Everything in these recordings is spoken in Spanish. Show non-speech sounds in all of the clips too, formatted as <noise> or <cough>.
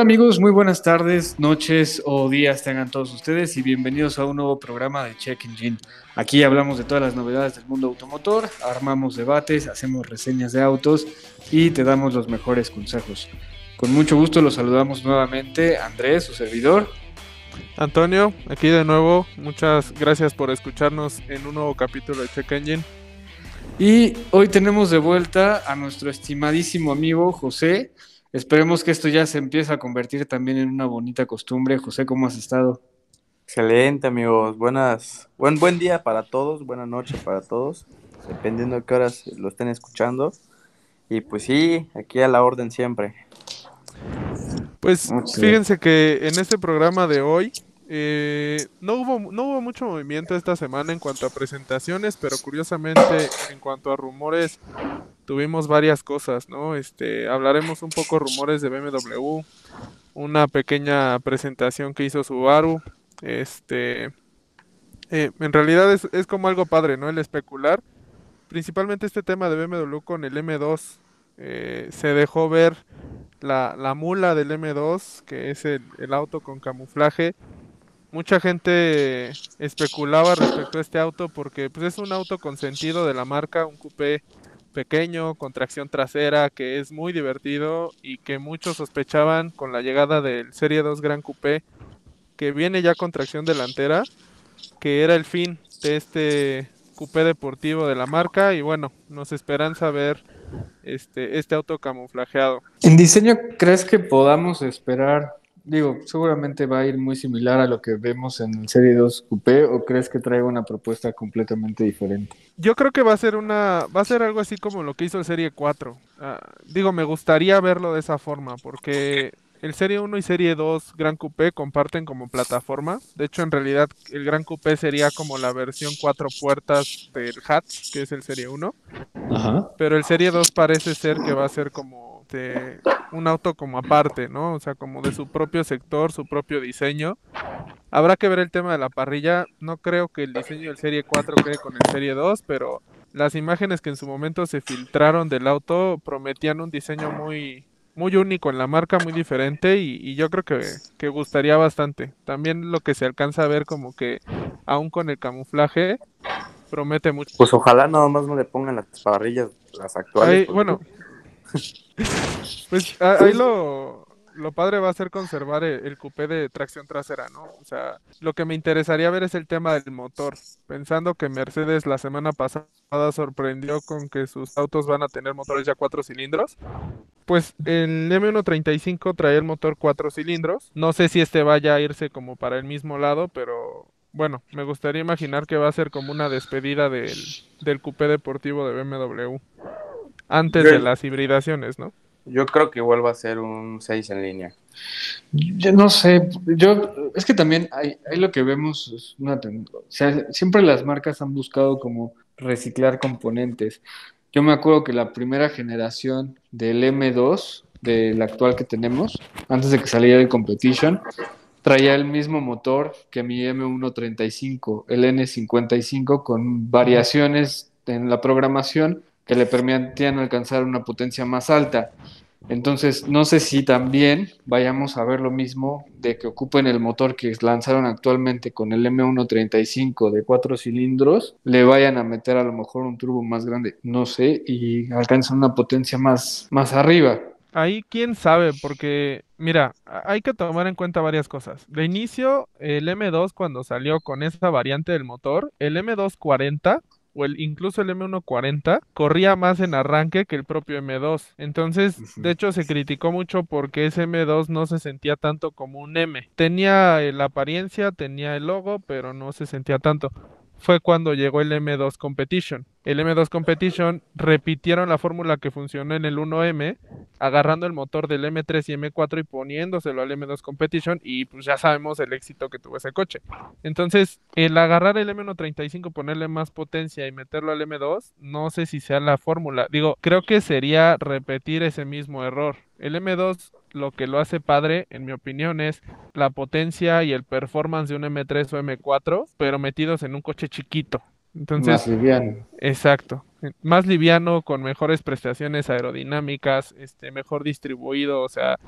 Hola amigos, muy buenas tardes, noches o días tengan todos ustedes y bienvenidos a un nuevo programa de Check Engine. Aquí hablamos de todas las novedades del mundo automotor, armamos debates, hacemos reseñas de autos y te damos los mejores consejos. Con mucho gusto los saludamos nuevamente, Andrés, su servidor. Antonio, aquí de nuevo, muchas gracias por escucharnos en un nuevo capítulo de Check Engine. Y hoy tenemos de vuelta a nuestro estimadísimo amigo José. Esperemos que esto ya se empiece a convertir también en una bonita costumbre. José, ¿cómo has estado? Excelente, amigos. Buenas, buen, buen día para todos, buena noche para todos, dependiendo de qué horas lo estén escuchando. Y pues sí, aquí a la orden siempre. Pues fíjense que en este programa de hoy eh, no, hubo, no hubo mucho movimiento esta semana en cuanto a presentaciones, pero curiosamente en cuanto a rumores tuvimos varias cosas, ¿no? Este, hablaremos un poco rumores de BMW, una pequeña presentación que hizo Subaru, este, eh, en realidad es, es, como algo padre, ¿no? El especular, principalmente este tema de BMW con el M2, eh, se dejó ver la, la, mula del M2, que es el, el auto con camuflaje, mucha gente especulaba respecto a este auto porque pues, es un auto con sentido de la marca, un coupé pequeño, con tracción trasera, que es muy divertido y que muchos sospechaban con la llegada del Serie 2 Gran Coupé, que viene ya con tracción delantera, que era el fin de este coupé deportivo de la marca y bueno, nos esperan saber este, este auto camuflajeado. ¿En diseño crees que podamos esperar digo, seguramente va a ir muy similar a lo que vemos en el Serie 2 Coupé o crees que traiga una propuesta completamente diferente? Yo creo que va a ser una va a ser algo así como lo que hizo el Serie 4. Ah, digo, me gustaría verlo de esa forma porque el Serie 1 y Serie 2 Gran Coupé comparten como plataforma. De hecho, en realidad el Gran Coupé sería como la versión cuatro puertas del Hatch, que es el Serie 1. Ajá. Pero el Serie 2 parece ser que va a ser como este, un auto como aparte, ¿no? O sea, como de su propio sector, su propio diseño. Habrá que ver el tema de la parrilla. No creo que el diseño del Serie 4 quede con el Serie 2, pero las imágenes que en su momento se filtraron del auto prometían un diseño muy, muy único en la marca, muy diferente y, yo creo que, que, gustaría bastante. También lo que se alcanza a ver como que aún con el camuflaje promete mucho. Pues ojalá nada más no le pongan las parrillas las actuales. bueno, <laughs> pues ahí lo, lo padre va a ser conservar el, el, coupé de tracción trasera, ¿no? O sea, lo que me interesaría ver es el tema del motor. Pensando que Mercedes la semana pasada sorprendió con que sus autos van a tener motores ya cuatro cilindros. Pues el M135 trae el motor cuatro cilindros. No sé si este vaya a irse como para el mismo lado, pero bueno, me gustaría imaginar que va a ser como una despedida del, del coupé deportivo de BMW antes de las hibridaciones, ¿no? Yo creo que vuelva a ser un 6 en línea. Yo no sé, yo es que también hay, hay lo que vemos, una, o sea, siempre las marcas han buscado como reciclar componentes. Yo me acuerdo que la primera generación del M2, del actual que tenemos, antes de que saliera el Competition, traía el mismo motor que mi M135, el N55, con variaciones en la programación que le permitían alcanzar una potencia más alta. Entonces, no sé si también vayamos a ver lo mismo de que ocupen el motor que lanzaron actualmente con el M135 de cuatro cilindros, le vayan a meter a lo mejor un turbo más grande, no sé, y alcancen una potencia más, más arriba. Ahí quién sabe, porque mira, hay que tomar en cuenta varias cosas. De inicio, el M2 cuando salió con esa variante del motor, el M240 o el, incluso el M140 corría más en arranque que el propio M2. Entonces, de hecho, se criticó mucho porque ese M2 no se sentía tanto como un M. Tenía la apariencia, tenía el logo, pero no se sentía tanto. Fue cuando llegó el M2 Competition el M2 Competition repitieron la fórmula que funcionó en el 1M, agarrando el motor del M3 y M4 y poniéndoselo al M2 Competition y pues ya sabemos el éxito que tuvo ese coche. Entonces, el agarrar el M135, ponerle más potencia y meterlo al M2, no sé si sea la fórmula. Digo, creo que sería repetir ese mismo error. El M2 lo que lo hace padre, en mi opinión, es la potencia y el performance de un M3 o M4, pero metidos en un coche chiquito. Entonces, más liviano. Exacto. Más liviano, con mejores prestaciones aerodinámicas, este, mejor distribuido, o sea,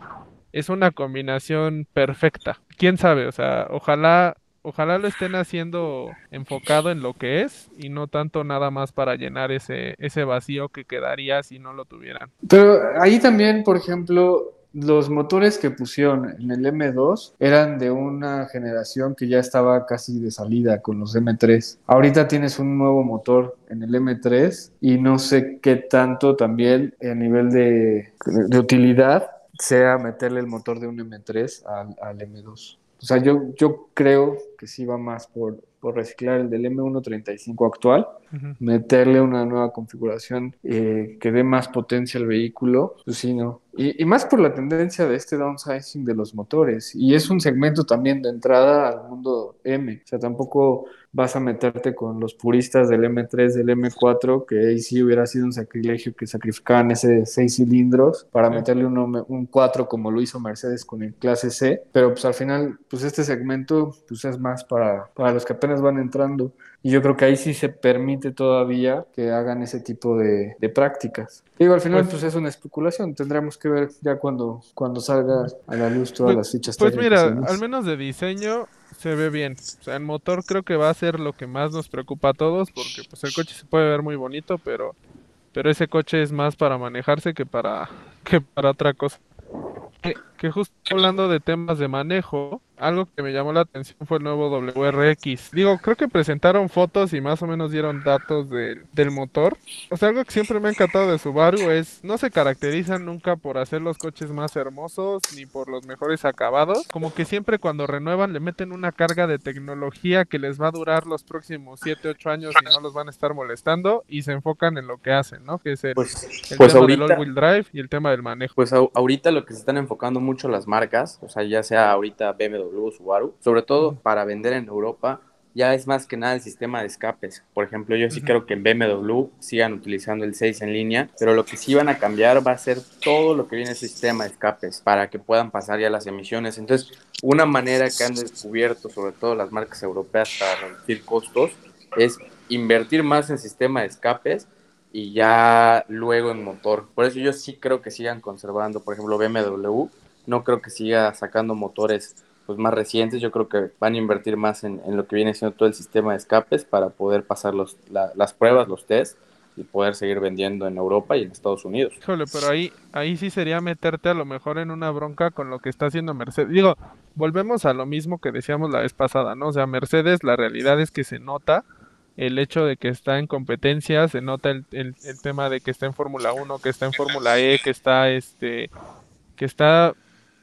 es una combinación perfecta. Quién sabe, o sea, ojalá ojalá lo estén haciendo enfocado en lo que es y no tanto nada más para llenar ese, ese vacío que quedaría si no lo tuvieran. Pero ahí también, por ejemplo, los motores que pusieron en el M2 eran de una generación que ya estaba casi de salida con los M3. Ahorita tienes un nuevo motor en el M3 y no sé qué tanto también a nivel de, utilidad sea meterle el motor de un M3 al, al M2. O sea, yo, yo creo que sí va más por, por reciclar el del M135 actual, meterle una nueva configuración eh, que dé más potencia al vehículo, pues sí, ¿no? Y, y, más por la tendencia de este downsizing de los motores. Y es un segmento también de entrada al mundo M. O sea, tampoco vas a meterte con los puristas del M3, del M4, que ahí sí hubiera sido un sacrilegio que sacrificaban ese seis cilindros para meterle un, un 4 como lo hizo Mercedes con el clase C, pero pues al final, pues este segmento pues es más para, para los que apenas van entrando y yo creo que ahí sí se permite todavía que hagan ese tipo de, de prácticas. Digo, al final pues, pues, es una especulación, tendremos que ver ya cuando, cuando salga a la luz todas pues, las fichas. Pues mira, al menos de diseño se ve bien. O sea, el motor creo que va a ser lo que más nos preocupa a todos porque pues el coche se puede ver muy bonito, pero pero ese coche es más para manejarse que para que para otra cosa. Que, que justo hablando de temas de manejo, algo que me llamó la atención fue el nuevo WRX. Digo, creo que presentaron fotos y más o menos dieron datos de, del motor. O sea, algo que siempre me ha encantado de Subaru es, no se caracterizan nunca por hacer los coches más hermosos ni por los mejores acabados. Como que siempre cuando renuevan le meten una carga de tecnología que les va a durar los próximos 7, 8 años y no los van a estar molestando y se enfocan en lo que hacen, ¿no? Que es el, pues, el pues tema ahorita, del all-wheel drive y el tema del manejo. Pues ahorita lo que se están enfocando mucho las marcas, o sea, ya sea ahorita BMW, Subaru, sobre todo para vender en Europa, ya es más que nada el sistema de escapes. Por ejemplo, yo sí uh -huh. creo que en BMW sigan utilizando el 6 en línea, pero lo que sí van a cambiar va a ser todo lo que viene el sistema de escapes para que puedan pasar ya las emisiones. Entonces, una manera que han descubierto, sobre todo las marcas europeas, para reducir costos, es invertir más en sistema de escapes y ya luego en motor. Por eso yo sí creo que sigan conservando, por ejemplo, BMW, no creo que siga sacando motores pues más recientes, yo creo que van a invertir más en, en, lo que viene siendo todo el sistema de escapes para poder pasar los, la, las pruebas, los test y poder seguir vendiendo en Europa y en Estados Unidos. Híjole, pero ahí, ahí sí sería meterte a lo mejor en una bronca con lo que está haciendo Mercedes. Digo, volvemos a lo mismo que decíamos la vez pasada, ¿no? O sea, Mercedes, la realidad es que se nota el hecho de que está en competencia, se nota el, el, el tema de que está en Fórmula 1, que está en Fórmula E, que está este que está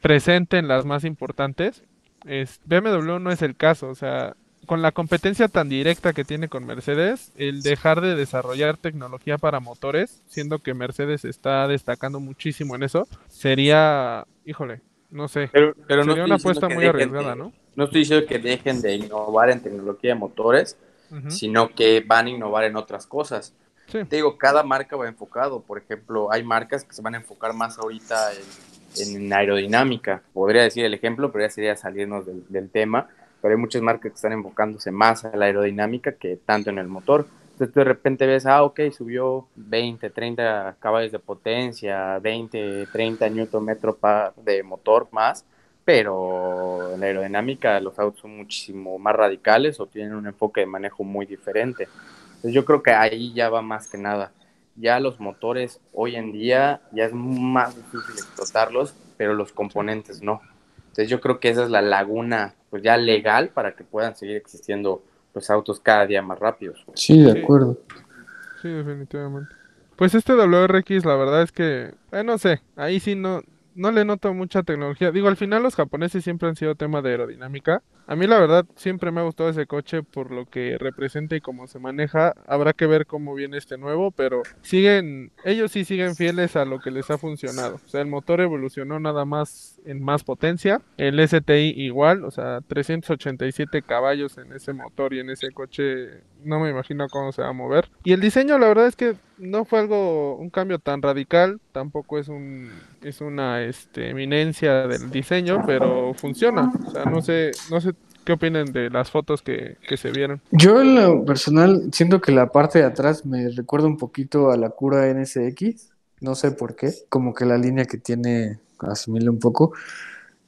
presente en las más importantes. Es, BMW no es el caso, o sea, con la competencia tan directa que tiene con Mercedes, el dejar de desarrollar tecnología para motores, siendo que Mercedes está destacando muchísimo en eso, sería, híjole, no sé, pero, pero sería no una apuesta muy arriesgada, de, ¿no? No estoy diciendo que dejen de innovar en tecnología de motores, uh -huh. sino que van a innovar en otras cosas. Sí. Te digo, cada marca va enfocado, por ejemplo, hay marcas que se van a enfocar más ahorita en, en aerodinámica, podría decir el ejemplo, pero ya sería salirnos del, del tema, pero hay muchas marcas que están enfocándose más a la aerodinámica que tanto en el motor. Entonces tú de repente ves, ah, ok, subió 20, 30 caballos de potencia, 20, 30 newton metro de motor más, pero en la aerodinámica los autos son muchísimo más radicales o tienen un enfoque de manejo muy diferente. Entonces yo creo que ahí ya va más que nada. Ya los motores hoy en día ya es más difícil explotarlos, pero los componentes no. Entonces yo creo que esa es la laguna pues ya legal para que puedan seguir existiendo los autos cada día más rápidos. Sí, de acuerdo. Sí, sí definitivamente. Pues este WRX la verdad es que, eh, no sé, ahí sí no, no le noto mucha tecnología. Digo, al final los japoneses siempre han sido tema de aerodinámica. A mí la verdad siempre me ha gustado ese coche por lo que representa y cómo se maneja. Habrá que ver cómo viene este nuevo, pero siguen, ellos sí siguen fieles a lo que les ha funcionado. O sea, el motor evolucionó nada más en más potencia. El STI igual, o sea, 387 caballos en ese motor y en ese coche. No me imagino cómo se va a mover. Y el diseño, la verdad es que no fue algo, un cambio tan radical. Tampoco es un, es una este, eminencia del diseño, pero funciona. O sea, no sé, no sé ¿Qué opinan de las fotos que, que se vieron? Yo en lo personal siento que la parte de atrás me recuerda un poquito a la cura NSX, no sé por qué, como que la línea que tiene asimila un poco.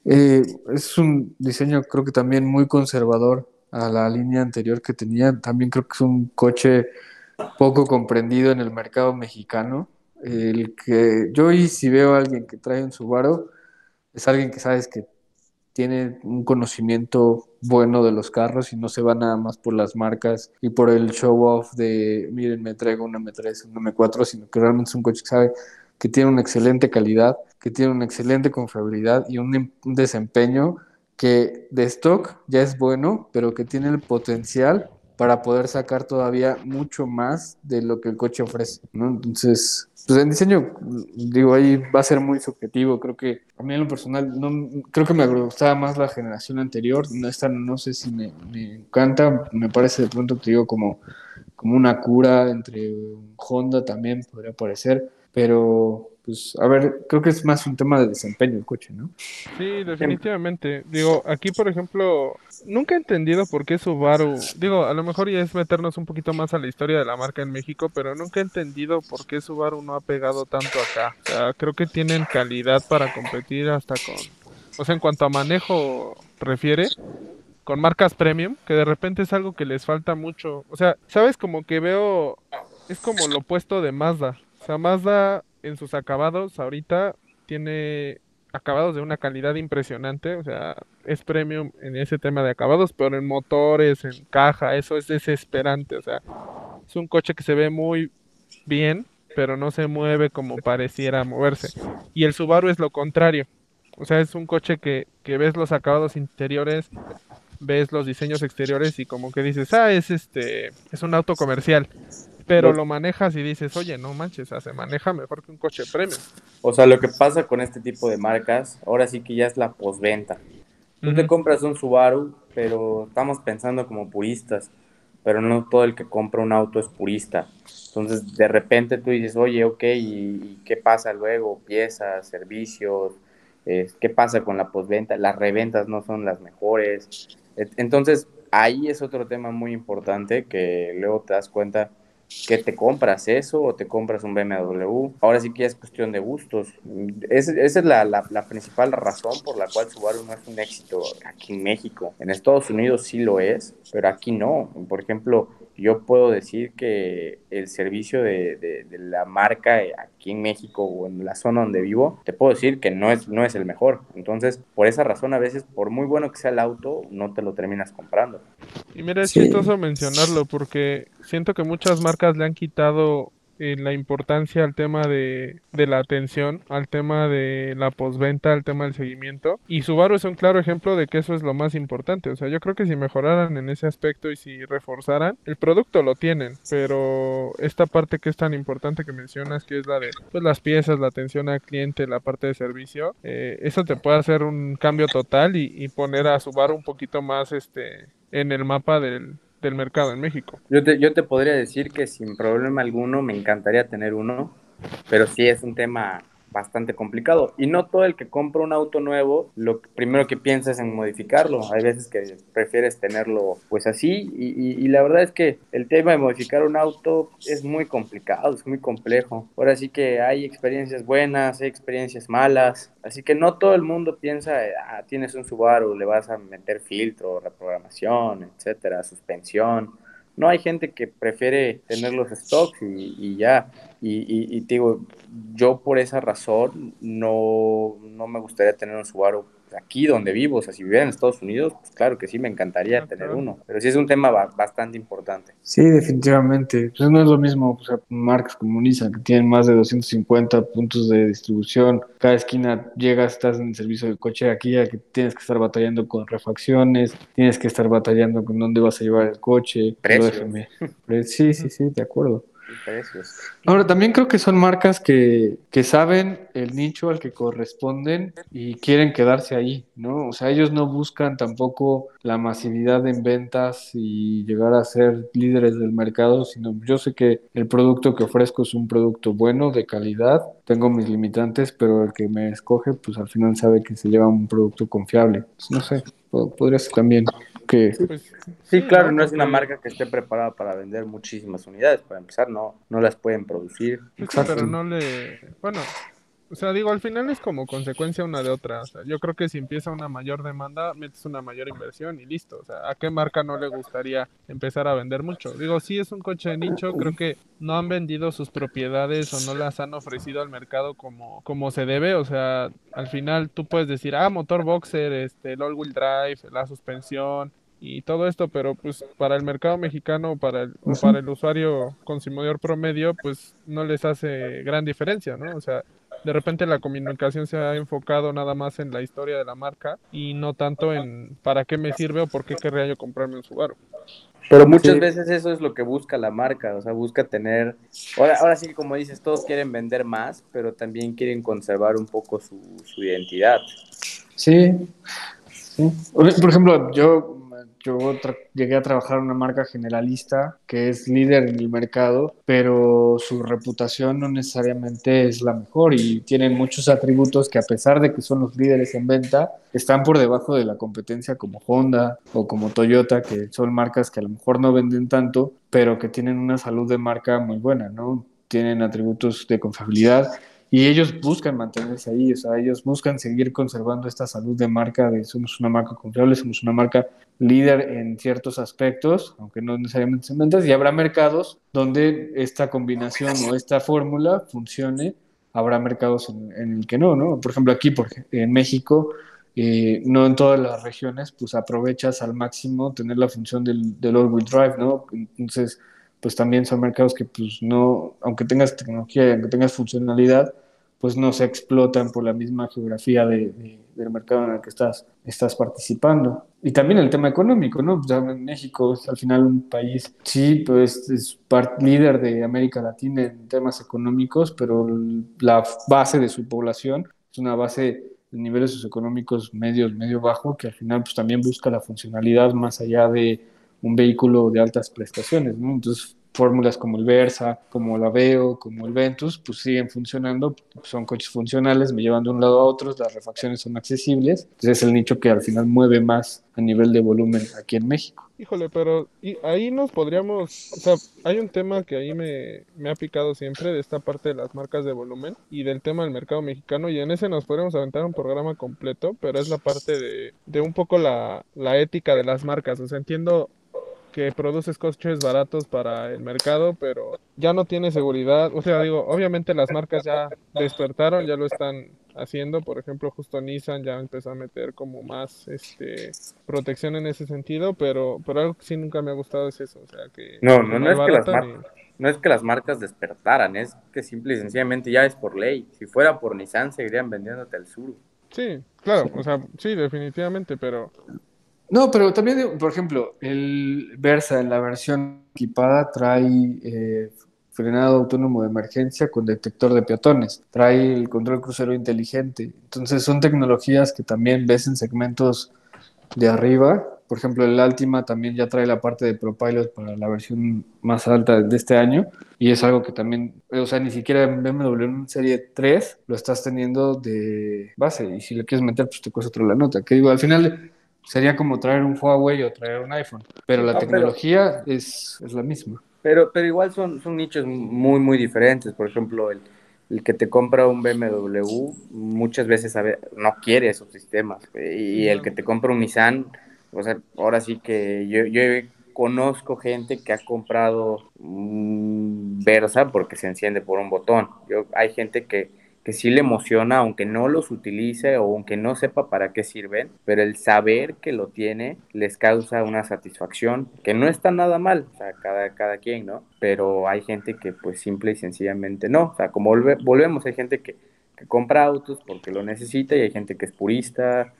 Eh, es un diseño creo que también muy conservador a la línea anterior que tenía. También creo que es un coche poco comprendido en el mercado mexicano. El que yo y si veo a alguien que trae un Subaru, es alguien que sabes que tiene un conocimiento bueno de los carros y no se va nada más por las marcas y por el show off de miren me traigo una M3, una M4, sino que realmente es un coche que sabe que tiene una excelente calidad, que tiene una excelente confiabilidad y un, un desempeño que de stock ya es bueno, pero que tiene el potencial para poder sacar todavía mucho más de lo que el coche ofrece, ¿no? Entonces, pues en diseño, digo, ahí va a ser muy subjetivo, creo que a mí en lo personal, no, creo que me gustaba más la generación anterior, esta no sé si me, me encanta, me parece de pronto, te digo, como, como una cura entre Honda también podría parecer, pero pues, a ver, creo que es más un tema de desempeño el coche, ¿no? Sí, definitivamente. Digo, aquí, por ejemplo, nunca he entendido por qué Subaru, digo, a lo mejor ya es meternos un poquito más a la historia de la marca en México, pero nunca he entendido por qué Subaru no ha pegado tanto acá. O sea, creo que tienen calidad para competir hasta con, o sea, en cuanto a manejo refiere, con marcas premium, que de repente es algo que les falta mucho. O sea, sabes como que veo, es como lo opuesto de Mazda. O sea, Mazda en sus acabados ahorita tiene acabados de una calidad impresionante, o sea, es premium en ese tema de acabados, pero en motores, en caja, eso es desesperante, o sea, es un coche que se ve muy bien, pero no se mueve como pareciera moverse. Y el Subaru es lo contrario, o sea, es un coche que, que ves los acabados interiores, ves los diseños exteriores y como que dices, ah, es este, es un auto comercial. Pero lo manejas y dices, oye, no manches, se maneja mejor que un coche premium. O sea, lo que pasa con este tipo de marcas, ahora sí que ya es la posventa. Tú te compras un Subaru, pero estamos pensando como puristas, pero no todo el que compra un auto es purista. Entonces, de repente tú dices, oye, ok, ¿y, qué pasa luego? Piezas, servicios, ¿qué pasa con la posventa? Las reventas no son las mejores. Entonces, ahí es otro tema muy importante que luego te das cuenta que te compras eso o te compras un BMW. Ahora sí que es cuestión de gustos. esa es la, la, la, principal razón por la cual Subaru no es un éxito aquí en México. En Estados Unidos sí lo es, pero aquí no. Por ejemplo, yo puedo decir que el servicio de, de, la marca aquí en México o en la zona donde vivo, te puedo decir que no es, no es el mejor. Entonces, por esa razón, a veces, por muy bueno que sea el auto, no te lo terminas comprando. Y mira, es chistoso mencionarlo porque siento que muchas marcas le han quitado la importancia al tema de, de, la atención, al tema de la postventa, al tema del seguimiento. Y Subaru es un claro ejemplo de que eso es lo más importante. O sea, yo creo que si mejoraran en ese aspecto y si reforzaran, el producto lo tienen, pero esta parte que es tan importante que mencionas, que es la de pues, las piezas, la atención al cliente, la parte de servicio, eh, eso te puede hacer un cambio total y, y poner a Subaru un poquito más este en el mapa del, del mercado en México. Yo te, yo te podría decir que sin problema alguno me encantaría tener uno, pero sí es un tema bastante complicado. Y no todo el que compra un auto nuevo, lo primero que piensa es en modificarlo. Hay veces que prefieres tenerlo pues así. Y, la verdad es que el tema de modificar un auto es muy complicado, es muy complejo. Ahora sí que hay experiencias buenas, hay experiencias malas. Así que no todo el mundo piensa, ah, tienes un Subaru, le vas a meter filtro, reprogramación, etcétera, suspensión. No hay gente que prefiere tener los stocks y, ya. Y, y, digo, yo por esa razón no, no me gustaría tener un Subaru aquí donde vivo, o sea, si viviera en Estados Unidos, pues claro que sí, me encantaría tener uno, pero sí es un tema bastante importante. Sí, definitivamente, pues no es lo mismo, o sea, marcas como Nissan, que tienen más de 250 puntos de distribución, cada esquina llegas, estás en el servicio de coche aquí, que tienes que estar batallando con refacciones, tienes que estar batallando con dónde vas a llevar el coche, Precios. Sí, sí, sí, de acuerdo. Ahora, también creo que son marcas que, que, saben el nicho al que corresponden y quieren quedarse ahí, ¿no? O sea, ellos no buscan tampoco la masividad en ventas y llegar a ser líderes del mercado, sino yo sé que el producto que ofrezco es un producto bueno, de calidad, tengo mis limitantes, pero el que me escoge, pues al final sabe que se lleva un producto confiable. no sé, podría ser también Pues, sí, claro, no es una marca que esté preparada para vender muchísimas unidades. Para empezar, no, no las pueden producir. Exacto. pero no le... Bueno, o sea, digo, al final es como consecuencia una de otra. O sea, yo creo que si empieza una mayor demanda, metes una mayor inversión y listo. O sea, ¿a qué marca no le gustaría empezar a vender mucho? Digo, si es un coche de nicho, creo que no han vendido sus propiedades o no las han ofrecido al mercado como, como se debe. O sea, al final tú puedes decir, ah, motor boxer, este, el all-wheel drive, la suspensión, y todo esto, pero pues para el mercado mexicano, para el, para el usuario consumidor promedio, pues no les hace gran diferencia, ¿no? O sea, de repente la comunicación se ha enfocado nada más en la historia de la marca y no tanto en para qué me sirve o por qué querría yo comprarme un Subaru. Pero muchas veces eso es lo que busca la marca, o sea, busca tener, ahora, ahora sí, como dices, todos quieren vender más, pero también quieren conservar un poco su, su identidad. Sí, sí. Por ejemplo, yo yo llegué a trabajar en una marca generalista que es líder en el mercado, pero su reputación no necesariamente es la mejor y tienen muchos atributos que a pesar de que son los líderes en venta, están por debajo de la competencia como Honda o como Toyota, que son marcas que a lo mejor no venden tanto, pero que tienen una salud de marca muy buena, ¿no? Tienen atributos de confiabilidad y ellos buscan mantenerse ahí, o sea, ellos buscan seguir conservando esta salud de marca, de somos una marca confiable, somos una marca líder en ciertos aspectos, aunque no necesariamente en ventas, y habrá mercados donde esta combinación o esta fórmula funcione, habrá mercados en, el que no, ¿no? Por ejemplo, aquí por, en México, eh, no en todas las regiones, pues aprovechas al máximo tener la función del, del all-wheel drive, ¿no? Entonces, pues también son mercados que pues no, aunque tengas tecnología aunque tengas funcionalidad, pues no se explotan por la misma geografía de, del mercado en el que estás, estás participando. Y también el tema económico, ¿no? Pues, México es al final un país, sí, pues es part líder de América Latina en temas económicos, pero la base de su población es una base de niveles socioeconómicos medios, medio bajo, que al final pues también busca la funcionalidad más allá de un vehículo de altas prestaciones, ¿no? Entonces, fórmulas como el Versa, como la Veo, como el Ventus, pues siguen funcionando, son coches funcionales, me llevan de un lado a otro, las refacciones son accesibles, entonces es el nicho que al final mueve más a nivel de volumen aquí en México. Híjole, pero y ahí nos podríamos, o sea, hay un tema que ahí me, me ha picado siempre de esta parte de las marcas de volumen y del tema del mercado mexicano y en ese nos podríamos aventar un programa completo, pero es la parte de, de un poco la, la ética de las marcas, o sea, entiendo que produces coches baratos para el mercado, pero ya no tiene seguridad. O sea, digo, obviamente las marcas ya despertaron, ya lo están haciendo. Por ejemplo, justo Nissan ya empezó a meter como más este protección en ese sentido, pero, pero algo que sí nunca me ha gustado es eso. O sea, que no, no, no es que las marcas. No es que las marcas despertaran, es que simple y sencillamente ya es por ley. Si fuera por Nissan, seguirían vendiéndote al sur. Sí, claro, o sea, sí, definitivamente, pero no, pero también, por ejemplo, el Versa en la versión equipada trae eh, frenado autónomo de emergencia con detector de peatones, trae el control crucero inteligente. Entonces son tecnologías que también ves en segmentos de arriba. Por ejemplo, el Altima también ya trae la parte de ProPilot para la versión más alta de este año y es algo que también, o sea, ni siquiera en BMW en serie 3 lo estás teniendo de base y si le quieres meter pues te cuesta otra la nota. Que digo, al final Sería como traer un Huawei o traer un iPhone, pero la tecnología es, es, la misma. Pero, pero igual son, son nichos muy, muy diferentes. Por ejemplo, el, el que te compra un BMW muchas veces sabe, no quiere esos sistemas. Y el que te compra un Nissan, o sea, ahora sí que yo, yo conozco gente que ha comprado un Versa porque se enciende por un botón. Yo, hay gente que que sí le emociona, aunque no los utilice o aunque no sepa para qué sirven, pero el saber que lo tiene les causa una satisfacción que no está nada mal, o sea, cada, cada quien, ¿no? Pero hay gente que pues simple y sencillamente no, o sea, como volvemos, hay gente que, que compra autos porque lo necesita y hay gente que es purista,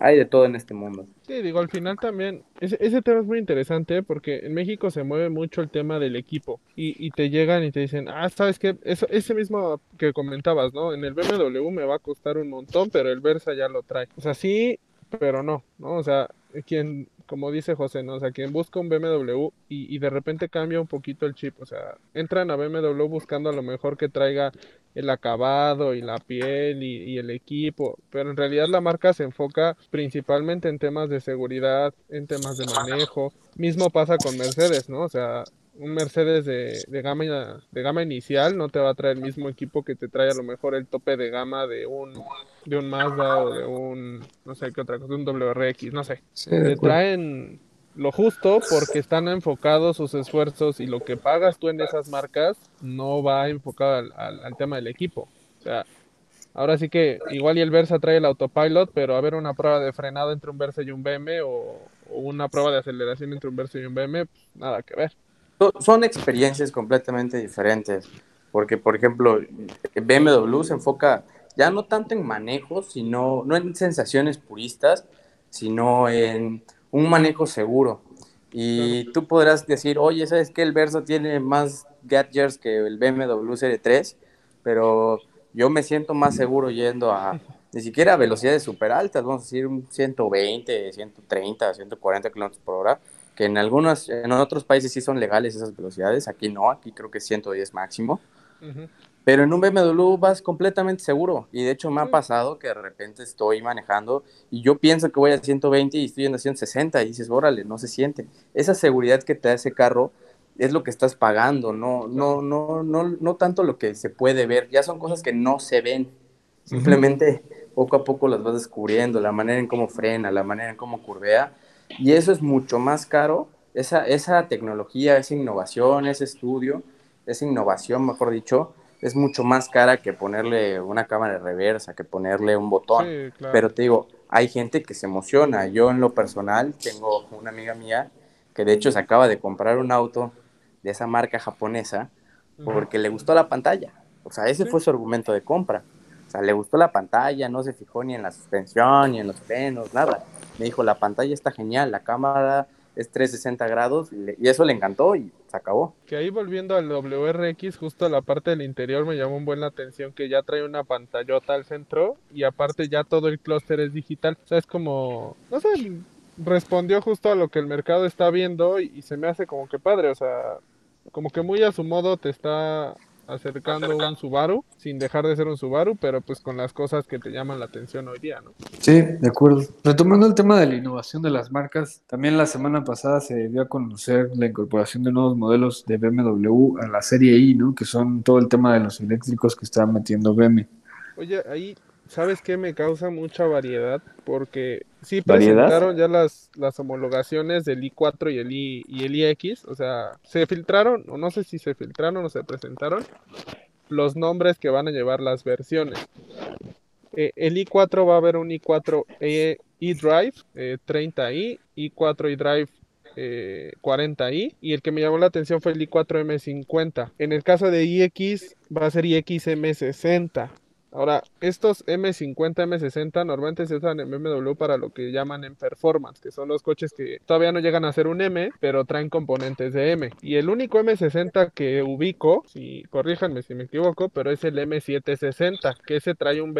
hay de todo en este mundo. Sí, digo, al final también, ese, ese tema es muy interesante porque en México se mueve mucho el tema del equipo y, y te llegan y te dicen, ah, sabes qué, eso, ese mismo que comentabas, ¿no? En el BMW me va a costar un montón, pero el Versa ya lo trae. O sea, sí, pero no, ¿no? O sea, quien como dice José, ¿no? O sea, quien busca un BMW y, y de repente cambia un poquito el chip, o sea, entran a BMW buscando a lo mejor que traiga el acabado y la piel y, el equipo, pero en realidad la marca se enfoca principalmente en temas de seguridad, en temas de manejo. Mismo pasa con Mercedes, ¿no? O sea, un Mercedes de, de, gama, de gama inicial no te va a traer el mismo equipo que te trae a lo mejor el tope de gama de un, de un Mazda o de un, no sé qué otra cosa, un WRX, no sé. te traen lo justo porque están enfocados sus esfuerzos y lo que pagas tú en esas marcas no va enfocado al, al, tema del equipo. O sea, ahora sí que igual y el Versa trae el autopilot, pero a ver una prueba de frenado entre un Versa y un BM o, una prueba de aceleración entre un Versa y un BM, pues, nada que ver. Son experiencias completamente diferentes, porque por ejemplo, BMW se enfoca ya no tanto en manejo, sino no en sensaciones puristas, sino en un manejo seguro. Y tú podrás decir, oye, ¿sabes que El Versa tiene más gadgets que el BMW Serie 3, pero yo me siento más seguro yendo a <laughs> ni siquiera a velocidades súper altas, vamos a decir 120, 130, 140 kilómetros por hora, que en algunos, en otros países sí son legales esas velocidades, aquí no, aquí creo que 110 máximo. Pero en un BMW vas completamente seguro. Y de hecho me ha pasado que de repente estoy manejando y yo pienso que voy a 120 y estoy en 160 y dices, órale, no se siente. Esa seguridad que te da ese carro es lo que estás pagando, no, no, no, no, no tanto lo que se puede ver. Ya son cosas que no se ven. Simplemente poco a poco las vas descubriendo, la manera en cómo frena, la manera en cómo curvea. Y eso es mucho más caro. Esa, esa tecnología, esa innovación, ese estudio, esa innovación, mejor dicho, es mucho más cara que ponerle una cámara de reversa, que ponerle un botón. Pero te digo, hay gente que se emociona. Yo en lo personal tengo una amiga mía que de hecho se acaba de comprar un auto de esa marca japonesa porque le gustó la pantalla. O sea, ese fue su argumento de compra. O sea, le gustó la pantalla, no se fijó ni en la suspensión, ni en los frenos, nada. Me dijo, la pantalla está genial, la cámara es 360 grados y, eso le encantó y se acabó. Que ahí volviendo al WRX, justo a la parte del interior me llamó un buen la atención que ya trae una pantallota al centro y aparte ya todo el clúster es digital. O sea, es como, no sé, respondió justo a lo que el mercado está viendo y se me hace como que padre, o sea, como que muy a su modo te está acercando un Subaru, sin dejar de ser un Subaru, pero pues con las cosas que te llaman la atención hoy día, ¿no? Sí, de acuerdo. Retomando el tema de la innovación de las marcas, también la semana pasada se dio a conocer la incorporación de nuevos modelos de BMW a la serie I, ¿no? Que son todo el tema de los eléctricos que está metiendo BMW. Oye, ahí ¿sabes qué? Me causa mucha variedad porque sí presentaron ya las, las homologaciones del i4 y el, I, y el iX, o sea, se filtraron, o no sé si se filtraron o se presentaron los nombres que van a llevar las versiones. Eh, el i4 va a haber un i4 e, eDrive eh, 30i, i4 eDrive eh, 40i y el que me llamó la atención fue el i4 M50. En el caso de iX va a ser iX M60. Ahora, estos M50, M60 normalmente se usan en BMW para lo que llaman en performance, que son los coches que todavía no llegan a ser un M, pero traen componentes de M. Y el único M60 que ubico, si corríjanme si me equivoco, pero es el M760, que ese trae un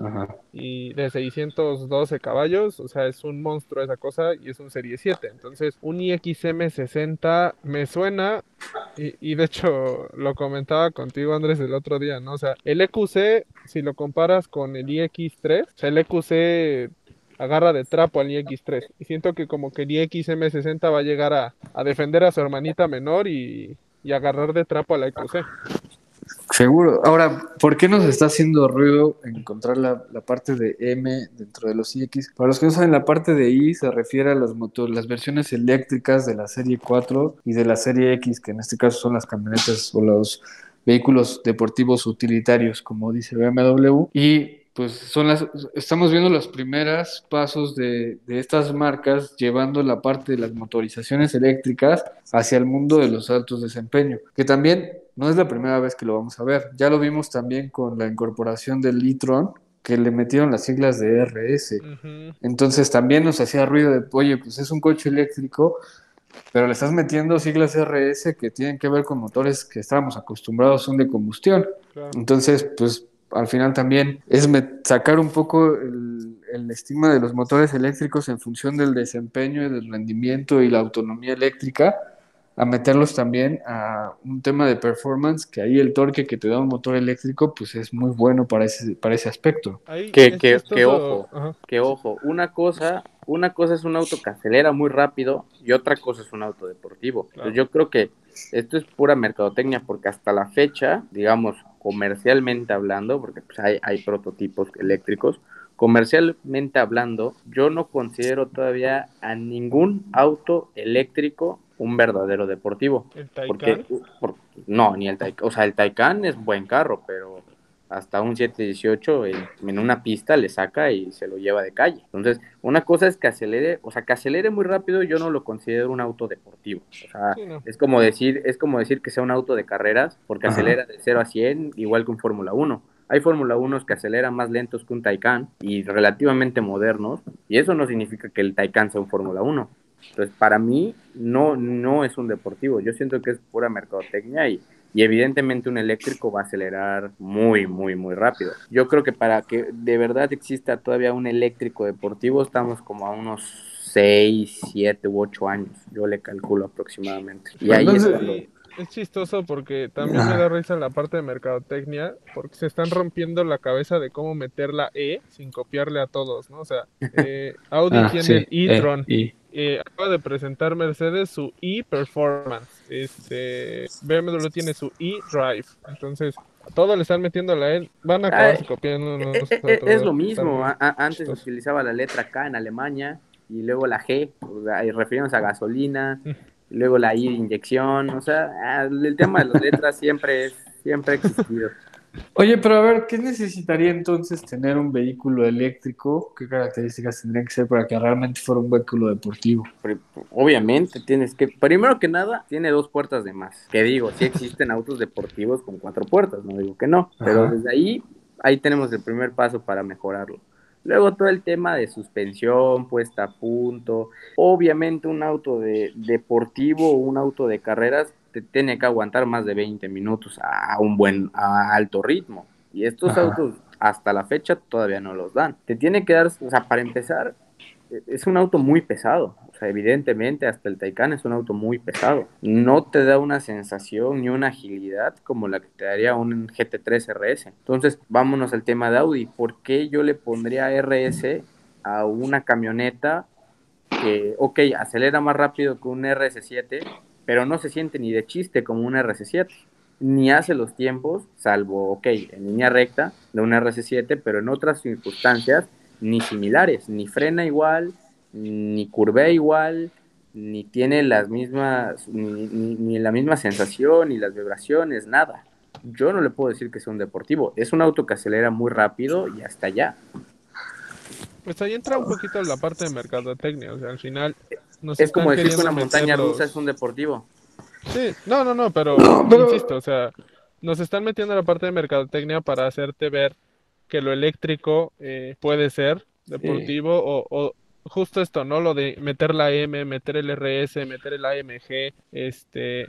B12 y de 612 caballos, o sea, es un monstruo esa cosa y es un Serie 7. Entonces, un IXM60 me suena y, y, de hecho lo comentaba contigo Andrés el otro día, ¿no? O sea, el EQC, si lo comparas con el iX3, o sea, el EQC agarra de trapo al iX3 y siento que como que el IXM60 va a llegar a, a defender a su hermanita menor y, y agarrar de trapo a la EQC. Seguro. Ahora, ¿por qué nos está haciendo ruido encontrar la, parte de M dentro de los iX? Para los que no saben, la parte de I se refiere a los motores, las versiones eléctricas de la serie 4 y de la serie X, que en este caso son las camionetas o los vehículos deportivos utilitarios, como dice BMW. Y pues son las, estamos viendo los primeros pasos de, de, estas marcas llevando la parte de las motorizaciones eléctricas hacia el mundo de los altos desempeño, que también no es la primera vez que lo vamos a ver. Ya lo vimos también con la incorporación del e-tron, que le metieron las siglas de RS. Entonces también nos hacía ruido de, oye, pues es un coche eléctrico, pero le estás metiendo siglas RS que tienen que ver con motores que estábamos acostumbrados son de combustión. Entonces, pues al final también es sacar un poco el, el, estigma de los motores eléctricos en función del desempeño y del rendimiento y la autonomía eléctrica a meterlos también a un tema de performance, que ahí el torque que te da un motor eléctrico, pues es muy bueno para ese, para ese aspecto. que, que, ojo, que ojo, una cosa, una cosa es un auto que acelera muy rápido y otra cosa es un auto deportivo. yo creo que esto es pura mercadotecnia, porque hasta la fecha, digamos, comercialmente hablando, porque pues, hay, hay prototipos eléctricos, comercialmente hablando, yo no considero todavía a ningún auto eléctrico un verdadero deportivo. ¿El Taycan? no, ni el Taycan. O sea, el Taycan es buen carro, pero hasta un 718 en, en, una pista le saca y se lo lleva de calle. Entonces, una cosa es que acelere, o sea, que acelere muy rápido, yo no lo considero un auto deportivo. O sea, es como decir, es como decir que sea un auto de carreras, porque acelera de 0 a 100 igual que un Fórmula 1. Hay Fórmula 1 que aceleran más lentos que un Taycan y relativamente modernos, y eso no significa que el Taycan sea un Fórmula 1. Entonces, para mí, no, no es un deportivo. Yo siento que es pura mercadotecnia y, y evidentemente un eléctrico va a acelerar muy, muy, muy rápido. Yo creo que para que de verdad exista todavía un eléctrico deportivo, estamos como a unos 6, 7 u 8 años. Yo le calculo aproximadamente. Y ahí es es chistoso porque también me da risa la parte de mercadotecnia, porque se están rompiendo la cabeza de cómo meter la E sin copiarle a todos, ¿no? O sea, eh, Audi ah, tiene el e-tron. Eh, acaba de presentar Mercedes su e-performance. Este, BMW tiene su e-drive. Entonces, a todos le están metiendo la E. Van a acabar copiando. Eh, es, lo mismo. antes utilizaba la letra K en Alemania y luego la G, o sea, a gasolina. <laughs> luego la I de inyección, o sea, ah, el tema de las letras siempre es, siempre ha existido. Oye, pero a ver, ¿qué necesitaría entonces tener un vehículo eléctrico? ¿Qué características tendría que ser para que realmente fuera un vehículo deportivo? Obviamente tienes que, primero que nada, tiene dos puertas de más. Que digo, sí existen <laughs> autos deportivos con cuatro puertas, no digo que no, pero desde ahí, ahí tenemos el primer paso para mejorarlo. Luego todo el tema de suspensión, puesta a punto. Obviamente un auto de deportivo o un auto de carreras te tiene que aguantar más de 20 minutos a un buen, a alto ritmo. Y estos autos hasta la fecha todavía no los dan. Te tiene que dar, o sea, para empezar, e, es un auto muy pesado evidentemente hasta el Taycan es un auto muy pesado. No te da una sensación ni una agilidad como la que te daría un GT3 RS. Entonces, vámonos al tema de Audi. ¿Por qué yo le pondría RS a una camioneta que, ok, acelera más rápido que un RS7, pero no se siente ni de chiste como un RS7? Ni hace los tiempos, salvo, ok, en línea recta de un RS7, pero en otras circunstancias ni similares, ni frena igual, ni curvea igual, ni tiene las mismas, ni, la misma sensación, ni las vibraciones, nada. Yo no le puedo decir que sea un deportivo. Es un auto que acelera muy rápido y hasta allá. Pues ahí entra un poquito la parte de mercadotecnia. O sea, al final. Es como decir que una montaña rusa es un deportivo. Sí, no, no, no, pero, insisto, o sea, nos están metiendo la parte de mercadotecnia para hacerte ver que lo eléctrico eh, puede ser deportivo o, justo esto, ¿no? Lo de meter la M, meter el RS, meter el AMG, este,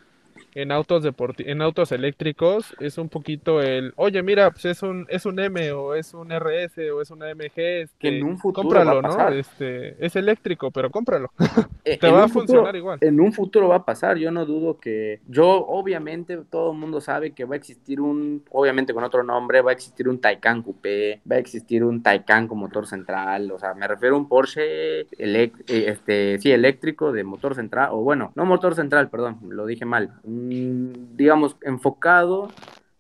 en autos en autos eléctricos es un poquito el, oye, mira, pues es un es un M o es un RS o es una MG, este, que en un futuro cómpralo, ¿no? Este, es eléctrico, pero cómpralo. <laughs> Eh, <laughs> Te va a funcionar igual. En un futuro va a pasar, yo no dudo que yo obviamente todo el mundo sabe que va a existir un obviamente con otro nombre, va a existir un Taycan Coupé, va a existir un Taycan con motor central, o sea, me refiero a un Porsche eh, este sí eléctrico de motor central o bueno, no motor central, perdón, lo dije mal digamos, enfocado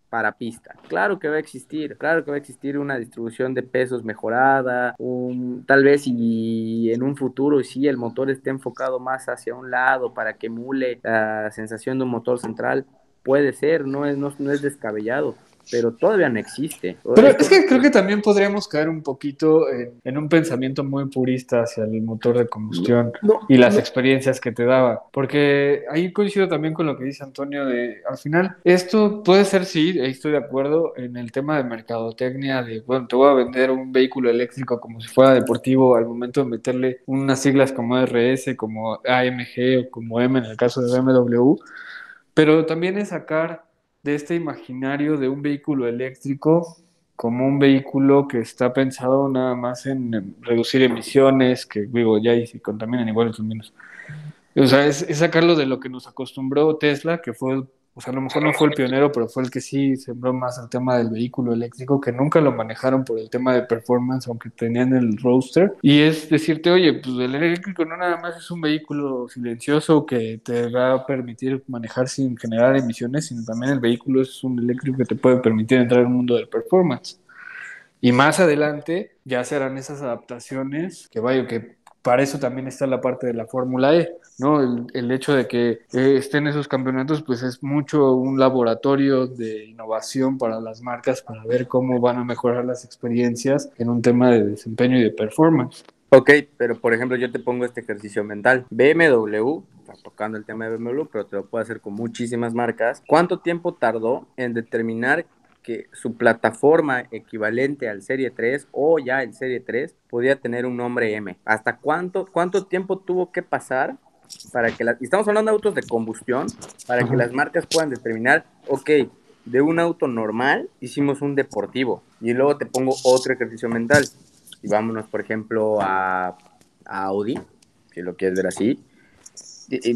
para pista. Claro que va a existir, claro que va a existir una distribución de pesos mejorada, un, tal vez y en un futuro sí el motor esté enfocado más hacia un lado para que emule la sensación de un motor central, puede ser, no es, no es descabellado, pero todavía no existe. Pero es que creo que también podríamos caer un poquito en, un pensamiento muy purista hacia el motor de combustión y las experiencias que te daba, porque ahí coincido también con lo que dice Antonio de, al final, esto puede ser, sí, estoy de acuerdo en el tema de mercadotecnia, de, bueno, te voy a vender un vehículo eléctrico como si fuera deportivo al momento de meterle unas siglas como RS, como AMG o como M en el caso de BMW, pero también es sacar de este imaginario de un vehículo eléctrico como un vehículo que está pensado nada más en reducir emisiones, que digo, ya y si contaminan igual o menos. O sea, es, sacarlo de lo que nos acostumbró Tesla, que fue o sea, a lo mejor no fue el pionero, pero fue el que sí sembró más el tema del vehículo eléctrico, que nunca lo manejaron por el tema de performance, aunque tenían el roadster. Y es decirte, oye, pues el eléctrico no nada más es un vehículo silencioso que te va a permitir manejar sin generar emisiones, sino también el vehículo es un eléctrico que te puede permitir entrar al mundo del performance. Y más adelante ya serán esas adaptaciones que vaya, que para eso también está la parte de la Fórmula E, ¿no? El, hecho de que eh, estén esos campeonatos, pues es mucho un laboratorio de innovación para las marcas para ver cómo van a mejorar las experiencias en un tema de desempeño y de performance. Ok, pero por ejemplo yo te pongo este ejercicio mental. BMW, tocando el tema de BMW, pero te lo puedo hacer con muchísimas marcas. ¿Cuánto tiempo tardó en determinar que su plataforma equivalente al Serie 3 o ya el Serie 3 podía tener un nombre M. ¿Hasta cuánto, cuánto tiempo tuvo que pasar para que las... Estamos hablando de autos de combustión, para que las marcas puedan determinar, ok, de un auto normal hicimos un deportivo. Y luego te pongo otro ejercicio mental. Y vámonos, por ejemplo, a, a Audi, si lo quieres ver así.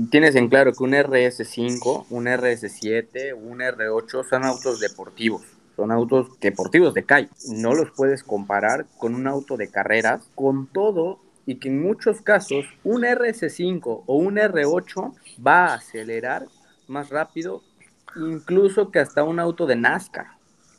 Tienes en claro que un RS5, un RS7, un R8 son autos deportivos son autos deportivos de calle. No los puedes comparar con un auto de carreras, con todo y que en muchos casos un RS5 o un R8 va a acelerar más rápido incluso que hasta un auto de NASCAR.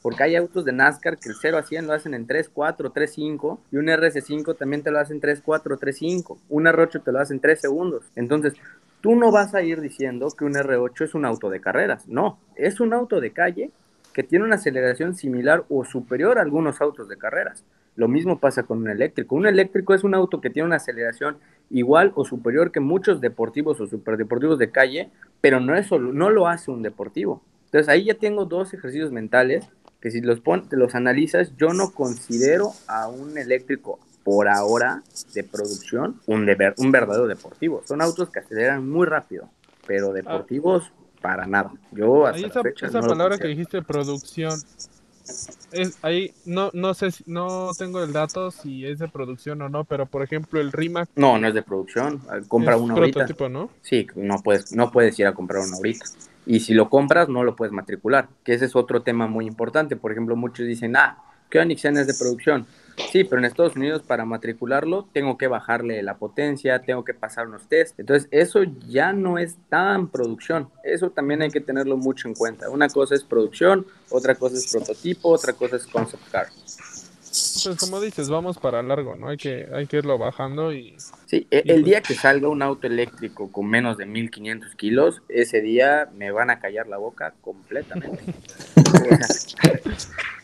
Porque hay autos de NASCAR que el 0 a 100 lo hacen en 3, 4, 3, 5 y un RS5 también te lo hacen en 3, 4, 3, 5. Un R8 te lo hace en 3 segundos. Entonces, tú no vas a ir diciendo que un R8 es un auto de carreras. No, es un auto de calle que tiene una aceleración similar o superior a algunos autos de carreras. Lo mismo pasa con un eléctrico. Un eléctrico es un auto que tiene una aceleración igual o superior que muchos deportivos o superdeportivos de calle, pero no, es solo, no lo hace un deportivo. Entonces ahí ya tengo dos ejercicios mentales que si los, pon, los analizas, yo no considero a un eléctrico por ahora de producción un, un verdadero deportivo. Son autos que aceleran muy rápido, pero deportivos para nada. Yo hasta esa, fecha esa palabra que dijiste producción es ahí no no sé no tengo el dato si es de producción o no, pero por ejemplo el Rimac No, no es de producción, compra una ahorita. ¿no? Sí, no puedes no puedes ir a comprar una ahorita. Y si lo compras no lo puedes matricular, que ese es otro tema muy importante. Por ejemplo, muchos dicen, "Ah, Koenigsegg es de producción." Sí, pero en Estados Unidos para matricularlo tengo que bajarle la potencia, tengo que pasar unos test. Entonces eso ya no es tan producción. Eso también hay que tenerlo mucho en cuenta. Una cosa es producción, otra cosa es prototipo, otra cosa es concept car. Pues como dices, vamos para largo, ¿no? Hay que, hay que irlo bajando y... Sí, e, el, pues día que salga un auto eléctrico con menos de 1500 kilos, ese día me van a callar la boca completamente. <laughs>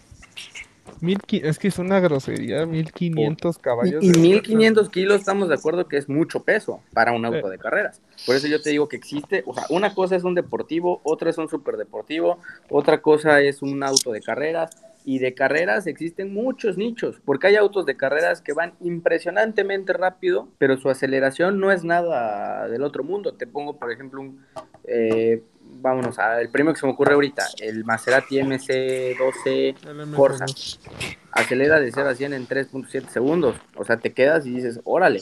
es que es una grosería, 1500 caballos. Y, 1500 kilos estamos de acuerdo que es mucho peso para un auto de carreras. Por eso yo te digo que existe, o sea, una cosa es un deportivo, otra es un superdeportivo, otra cosa es un auto de carreras. Y de carreras existen muchos nichos, porque hay autos de carreras que van impresionantemente rápido, pero su aceleración no es nada del otro mundo. Te pongo, por ejemplo, un, eh, vámonos al primero que se me ocurre ahorita, el Maserati MC12 Corsa. Acelera de 0 a 100 en 3.7 segundos. O sea, te quedas y dices, órale.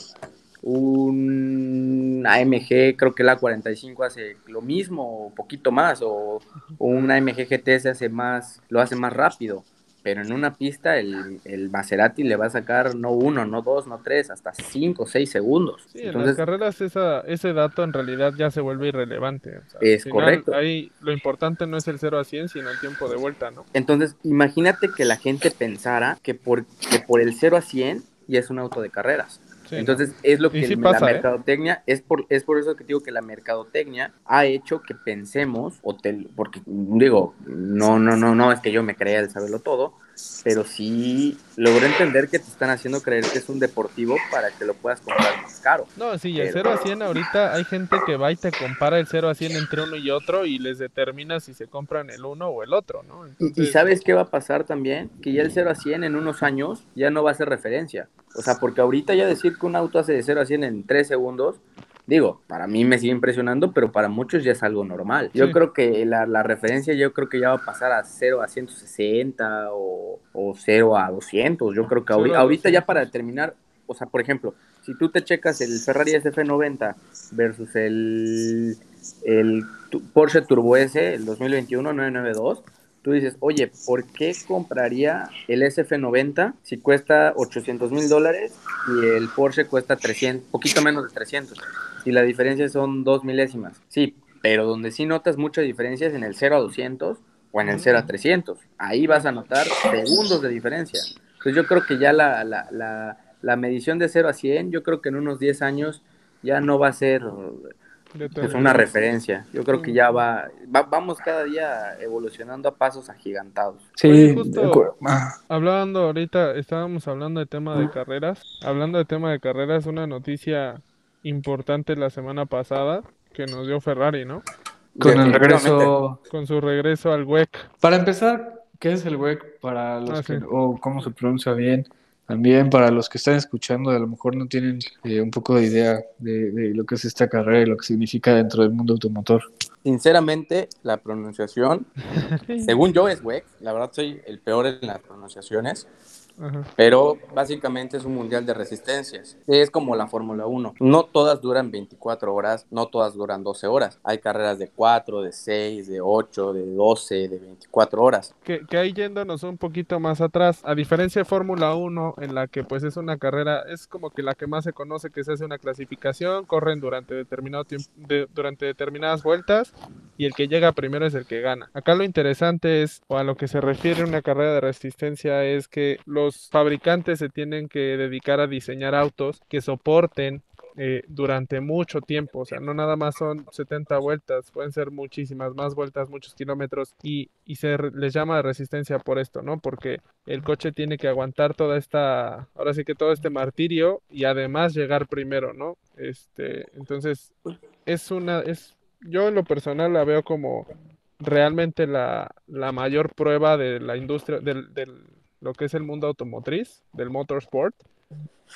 Un AMG, creo que la 45 hace lo mismo, o poquito más, o, o un AMG GT se hace más, lo hace más rápido pero en una pista el, el, Maserati le va a sacar no uno, no dos, no tres, hasta cinco, seis segundos. Sí, en las carreras esa, ese dato en realidad ya se vuelve irrelevante. es correcto. Ahí lo importante no es el 0 a 100, sino el tiempo de vuelta, ¿no? Entonces, imagínate que la gente pensara que por, que por el 0 a 100 ya es un auto de carreras. Entonces, es lo que la ¿eh? mercadotecnia, es, por, es por eso que digo que la mercadotecnia ha hecho que pensemos, o porque digo, no, no, no, no es que yo me crea el saberlo todo, pero sí logré entender que te están haciendo creer que es un deportivo para que lo puedas comprar más caro. No, sí, el 0 a 100 ahorita hay gente que va y te compara el 0 a 100 entre uno y otro y les determina si se compran el uno o el otro, ¿no? Y, sabes qué va a pasar también? Que ya el 0 a 100 en unos años ya no va a ser referencia. O sea, porque ahorita ya decir que un auto hace de 0 a 100 en 3 segundos, Digo, para mí me sigue impresionando, pero para muchos ya es algo normal. Yo creo que la, la, referencia yo creo que ya va a pasar a 0 a 160 o, o 0 a 200. Yo creo que ahorita, ahorita ya para determinar, o sea, por ejemplo, si tú te checas el Ferrari SF90 versus el, el Porsche Turbo S, el 2021 992, tú dices, oye, ¿por qué compraría el SF90 si cuesta 800 mil dólares y el Porsche cuesta 300, poquito menos de 300? Y la diferencia son dos milésimas. Sí, pero donde sí notas muchas diferencias en el 0 a 200 o en el 0 a 300. Ahí vas a notar segundos de diferencia. Entonces yo creo que ya la, la, la, la medición de 0 a 100, yo creo que en unos 10 años ya no va a ser es una referencia. Yo creo que ya va, vamos cada día evolucionando a pasos agigantados. Sí, ah. hablando ahorita, estábamos hablando de tema de carreras. Hablando de tema de carreras, una noticia importante la semana pasada que nos dio Ferrari, ¿no? Con el regreso. Con su regreso al WEC. Para empezar, ¿qué es el WEC? Para los ah, o cómo se pronuncia bien. También para los que están escuchando, a lo mejor no tienen eh, un poco de idea de, lo que es esta carrera y lo que significa dentro del mundo automotor. Sinceramente, la pronunciación, <laughs> según yo, es WEC. La verdad, soy el peor en las pronunciaciones. Pero básicamente es un mundial de resistencias. Es como la Fórmula 1. No todas duran 24 horas, no todas duran 12 horas. Hay carreras de 4, de 6, de 8, de 12, de 24 horas. Que, que ahí yéndonos un poquito más atrás, a diferencia de Fórmula 1, en la que pues es una carrera, es como que la que más se conoce, que se hace una clasificación, corren durante determinado tiempo, durante determinadas vueltas y el que llega primero es el que gana. Acá lo interesante es, o a lo que se refiere una carrera de resistencia, es que los fabricantes se tienen que dedicar a diseñar autos que soporten eh, durante mucho tiempo, o sea, no nada más son 70 vueltas, pueden ser muchísimas más vueltas, muchos kilómetros y, y se les llama resistencia por esto, ¿no? Porque el coche tiene que aguantar toda esta, ahora sí que todo este martirio y además llegar primero, ¿no? Este, entonces es una, es, yo en lo personal la veo como realmente la, la mayor prueba de la industria, del, del lo que es el mundo automotriz, del motorsport,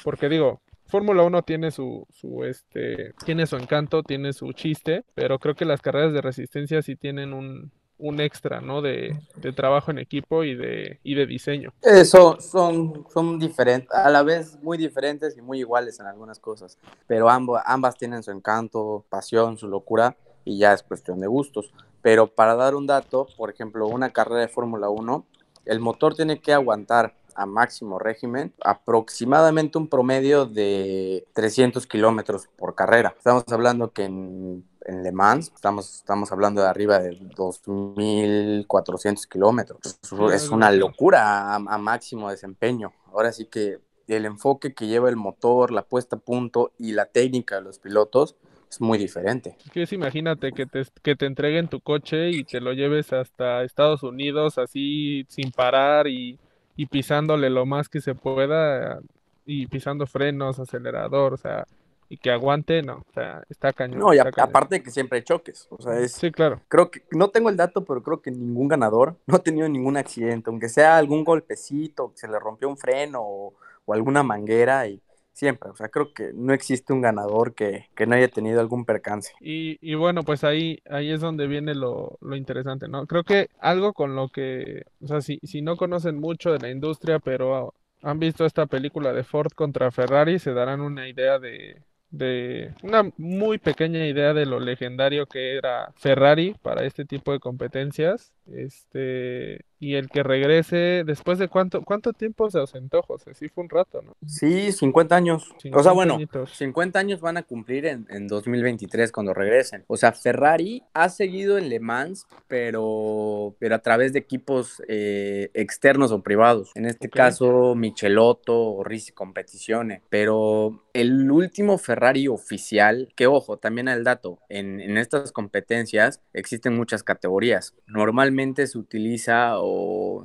porque digo, Fórmula 1 tiene su, su, este, tiene su encanto, tiene su chiste, pero creo que las carreras de resistencia sí tienen un, un extra, ¿no? De, de, trabajo en equipo y de, y de diseño. Eso son, son diferentes, a la vez muy diferentes y muy iguales en algunas cosas, pero ambas, ambas tienen su encanto, pasión, su locura y ya es cuestión de gustos. Pero para dar un dato, por ejemplo, una carrera de Fórmula 1 el motor tiene que aguantar a máximo régimen aproximadamente un promedio de 300 kilómetros por carrera. Estamos hablando que en, Le Mans estamos, estamos hablando de arriba de 2.400 kilómetros. Es una locura a, a máximo desempeño. Ahora sí que el enfoque que lleva el motor, la puesta a punto y la técnica de los pilotos es muy diferente. Es, imagínate que te, que te entreguen tu coche y te lo lleves hasta Estados Unidos así sin parar y, y pisándole lo más que se pueda y pisando frenos, acelerador, o sea, y que aguante, no, o sea, está cañón. No, y aparte de que siempre hay choques, o sea, es... Sí, claro. Creo que, no tengo el dato, pero creo que ningún ganador <laughs> no ha tenido ningún accidente, aunque sea algún golpecito, que se le rompió un freno o, o alguna manguera y siempre. O sea, creo que no existe un ganador que, no haya tenido algún percance. Y, y bueno, pues ahí, ahí es donde viene lo, lo, interesante, ¿no? Creo que algo con lo que, o sea, si, si no conocen mucho de la industria, pero han visto esta película de Ford contra Ferrari, se darán una idea de, de una muy pequeña idea de lo legendario que era Ferrari para este tipo de competencias. Este, y el que regrese, después de cuánto, cuánto tiempo se ausentó, José, sí fue un rato, ¿no? Sí, 50 años. o sea, bueno, 50 años van a cumplir en, en, 2023 cuando regresen. O sea, Ferrari ha seguido en Le Mans, pero, pero a través de equipos eh, externos o privados. En este caso, Michelotto o Risi Competizione. Pero el último Ferrari oficial, que ojo, también el dato, en, en estas competencias existen muchas categorías. Normalmente se utiliza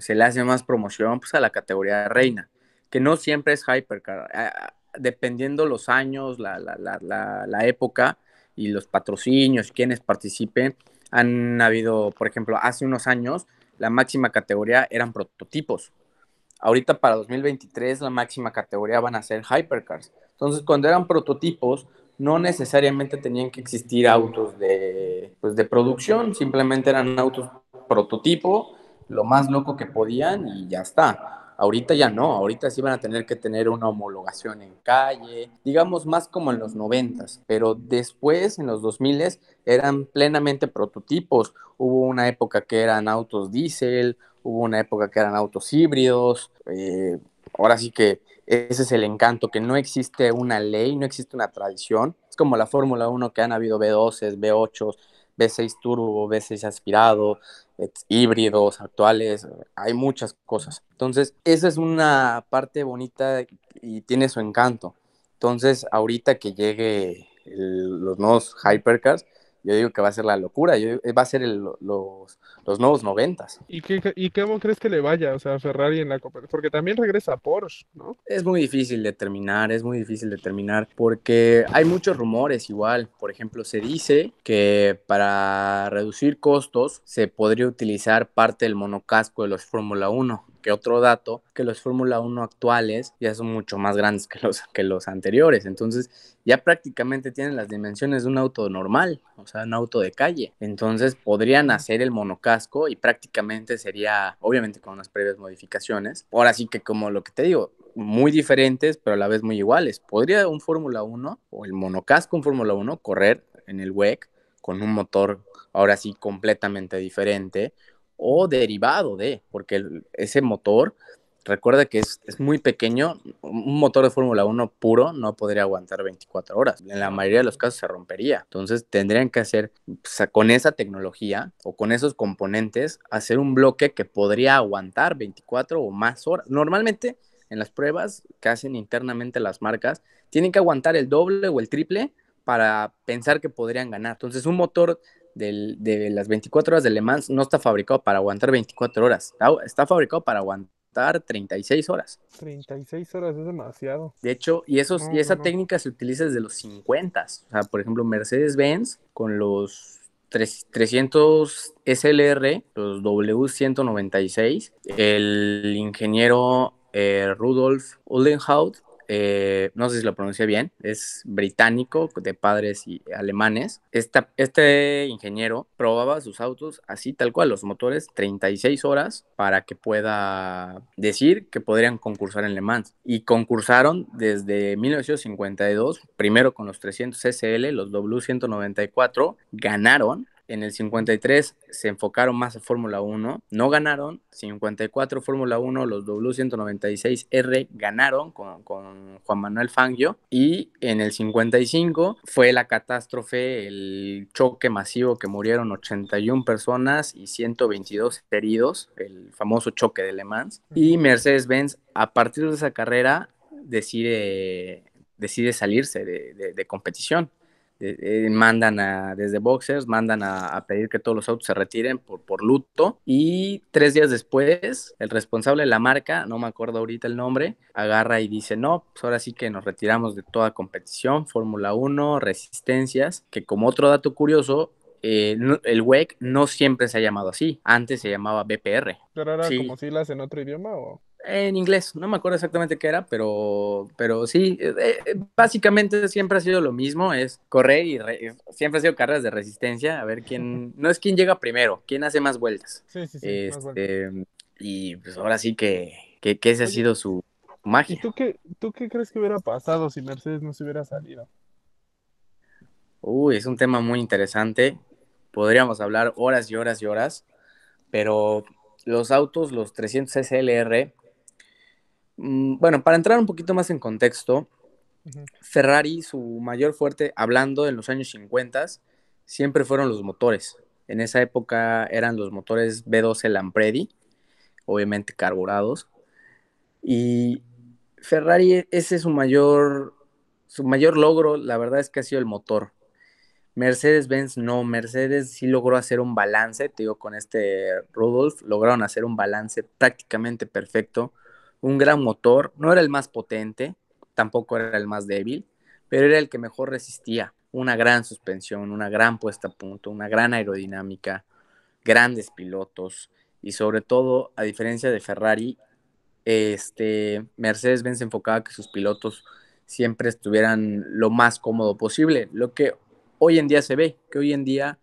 se le hace más promoción pues, a la categoría reina, que no siempre es hypercar. Dependiendo los años, la, la, la, la época y los patrocinios, quienes participen, han habido, por ejemplo, hace unos años, la máxima categoría eran prototipos. Ahorita para 2023 la máxima categoría van a ser hypercars. Entonces, cuando eran prototipos, no necesariamente tenían que existir autos de, pues, de producción, simplemente eran autos prototipo, lo más loco que podían y ya está. Ahorita ya no, ahorita sí van a tener que tener una homologación en calle, digamos más como en los noventas, pero después en los 2000 eran plenamente prototipos. Hubo una época que eran autos diésel, hubo una época que eran autos híbridos. Eh, ahora sí que ese es el encanto, que no existe una ley, no existe una tradición. Es como la Fórmula 1 que han habido B12, B8, B6 turbo, B6 aspirado, híbridos actuales, hay muchas cosas. Entonces, esa es una parte bonita y tiene su encanto. Entonces, ahorita que llegue los nuevos hypercars, yo digo que va a ser la locura, va a ser los, los nuevos noventas. ¿Y, qué, ¿Y cómo crees que le vaya, o sea, a Ferrari en la Copa? Porque también regresa Porsche, ¿no? Es muy difícil determinar, es muy difícil determinar, porque hay muchos rumores igual. Por ejemplo, se dice que para reducir costos se podría utilizar parte del monocasco de los Fórmula 1 que otro dato, que los Fórmula 1 actuales ya son mucho más grandes que los, que los anteriores. Entonces, ya prácticamente tienen las dimensiones de un auto normal, o sea, un auto de calle. Entonces, podrían hacer el monocasco y prácticamente sería, obviamente con unas previas modificaciones. Ahora sí que como lo que te digo, muy diferentes, pero a la vez muy iguales. ¿Podría un Fórmula 1 o el monocasco un Fórmula 1 correr en el WEC con un motor ahora sí completamente diferente o derivado de, porque ese motor, recuerda que es, muy pequeño, un motor de Fórmula 1 puro no podría aguantar 24 horas, en la mayoría de los casos se rompería, entonces tendrían que hacer, con esa tecnología o con esos componentes, hacer un bloque que podría aguantar 24 o más horas. Normalmente en las pruebas que hacen internamente las marcas, tienen que aguantar el doble o el triple para pensar que podrían ganar. Entonces, un motor de las 24 horas de Le Mans no está fabricado para aguantar 24 horas, está, fabricado para aguantar 36 horas. 36 horas es demasiado. De hecho, y, esos, y esa técnica se utiliza desde los 50. O sea, por ejemplo, Mercedes-Benz con los 300 SLR, los W196, el ingeniero eh, Rudolf Ullenhout eh, no sé si lo pronuncié bien, es británico, de padres alemanes. este ingeniero probaba sus autos así, tal cual, los motores, 36 horas para que pueda decir que podrían concursar en Le Mans. Y concursaron desde 1952, primero con los 300 SL, los W194, ganaron en el 53 se enfocaron más a Fórmula 1, no ganaron. 54 Fórmula 1, los W196R ganaron con, Juan Manuel Fangio. Y en el 55 fue la catástrofe, el choque masivo que murieron 81 personas y 122 heridos, el famoso choque de Le Mans. Y Mercedes-Benz, a partir de esa carrera, decide, decide salirse de competición eh, mandan a, desde boxers, mandan a, pedir que todos los autos se retiren por, por luto y tres días después el responsable de la marca, no me acuerdo ahorita el nombre, agarra y dice, no, pues ahora sí que nos retiramos de toda competición, Fórmula 1, resistencias, que como otro dato curioso, eh, el WEC no siempre se ha llamado así, antes se llamaba BPR. ¿Pero era como si las en otro idioma o...? En inglés, no me acuerdo exactamente qué era, pero, pero sí, eh, eh, básicamente siempre ha sido lo mismo, es correr y siempre ha sido carreras de resistencia, a ver quién, <laughs> no es quién llega primero, quién hace más vueltas. Sí, sí, sí. Este, y pues ahora sí que, que, ese ha sido su magia. ¿Y tú qué, tú qué crees que hubiera pasado si Mercedes no se hubiera salido? Uy, es un tema muy interesante, podríamos hablar horas y horas y horas, pero los autos, los 300 SLR, bueno, para entrar un poquito más en contexto, Ferrari, su mayor fuerte, hablando en los años 50, siempre fueron los motores. En esa época eran los motores B12 Lampredi, obviamente carburados. Y Ferrari, ese es su mayor, su mayor logro, la verdad es que ha sido el motor. Mercedes-Benz no, Mercedes sí logró hacer un balance, te digo, con este Rudolf, lograron hacer un balance prácticamente perfecto un gran motor, no era el más potente, tampoco era el más débil, pero era el que mejor resistía. Una gran suspensión, una gran puesta a punto, una gran aerodinámica, grandes pilotos y sobre todo, a diferencia de Ferrari, este, Mercedes-Benz enfocaba que sus pilotos siempre estuvieran lo más cómodo posible. Lo que hoy en día se ve, que hoy en día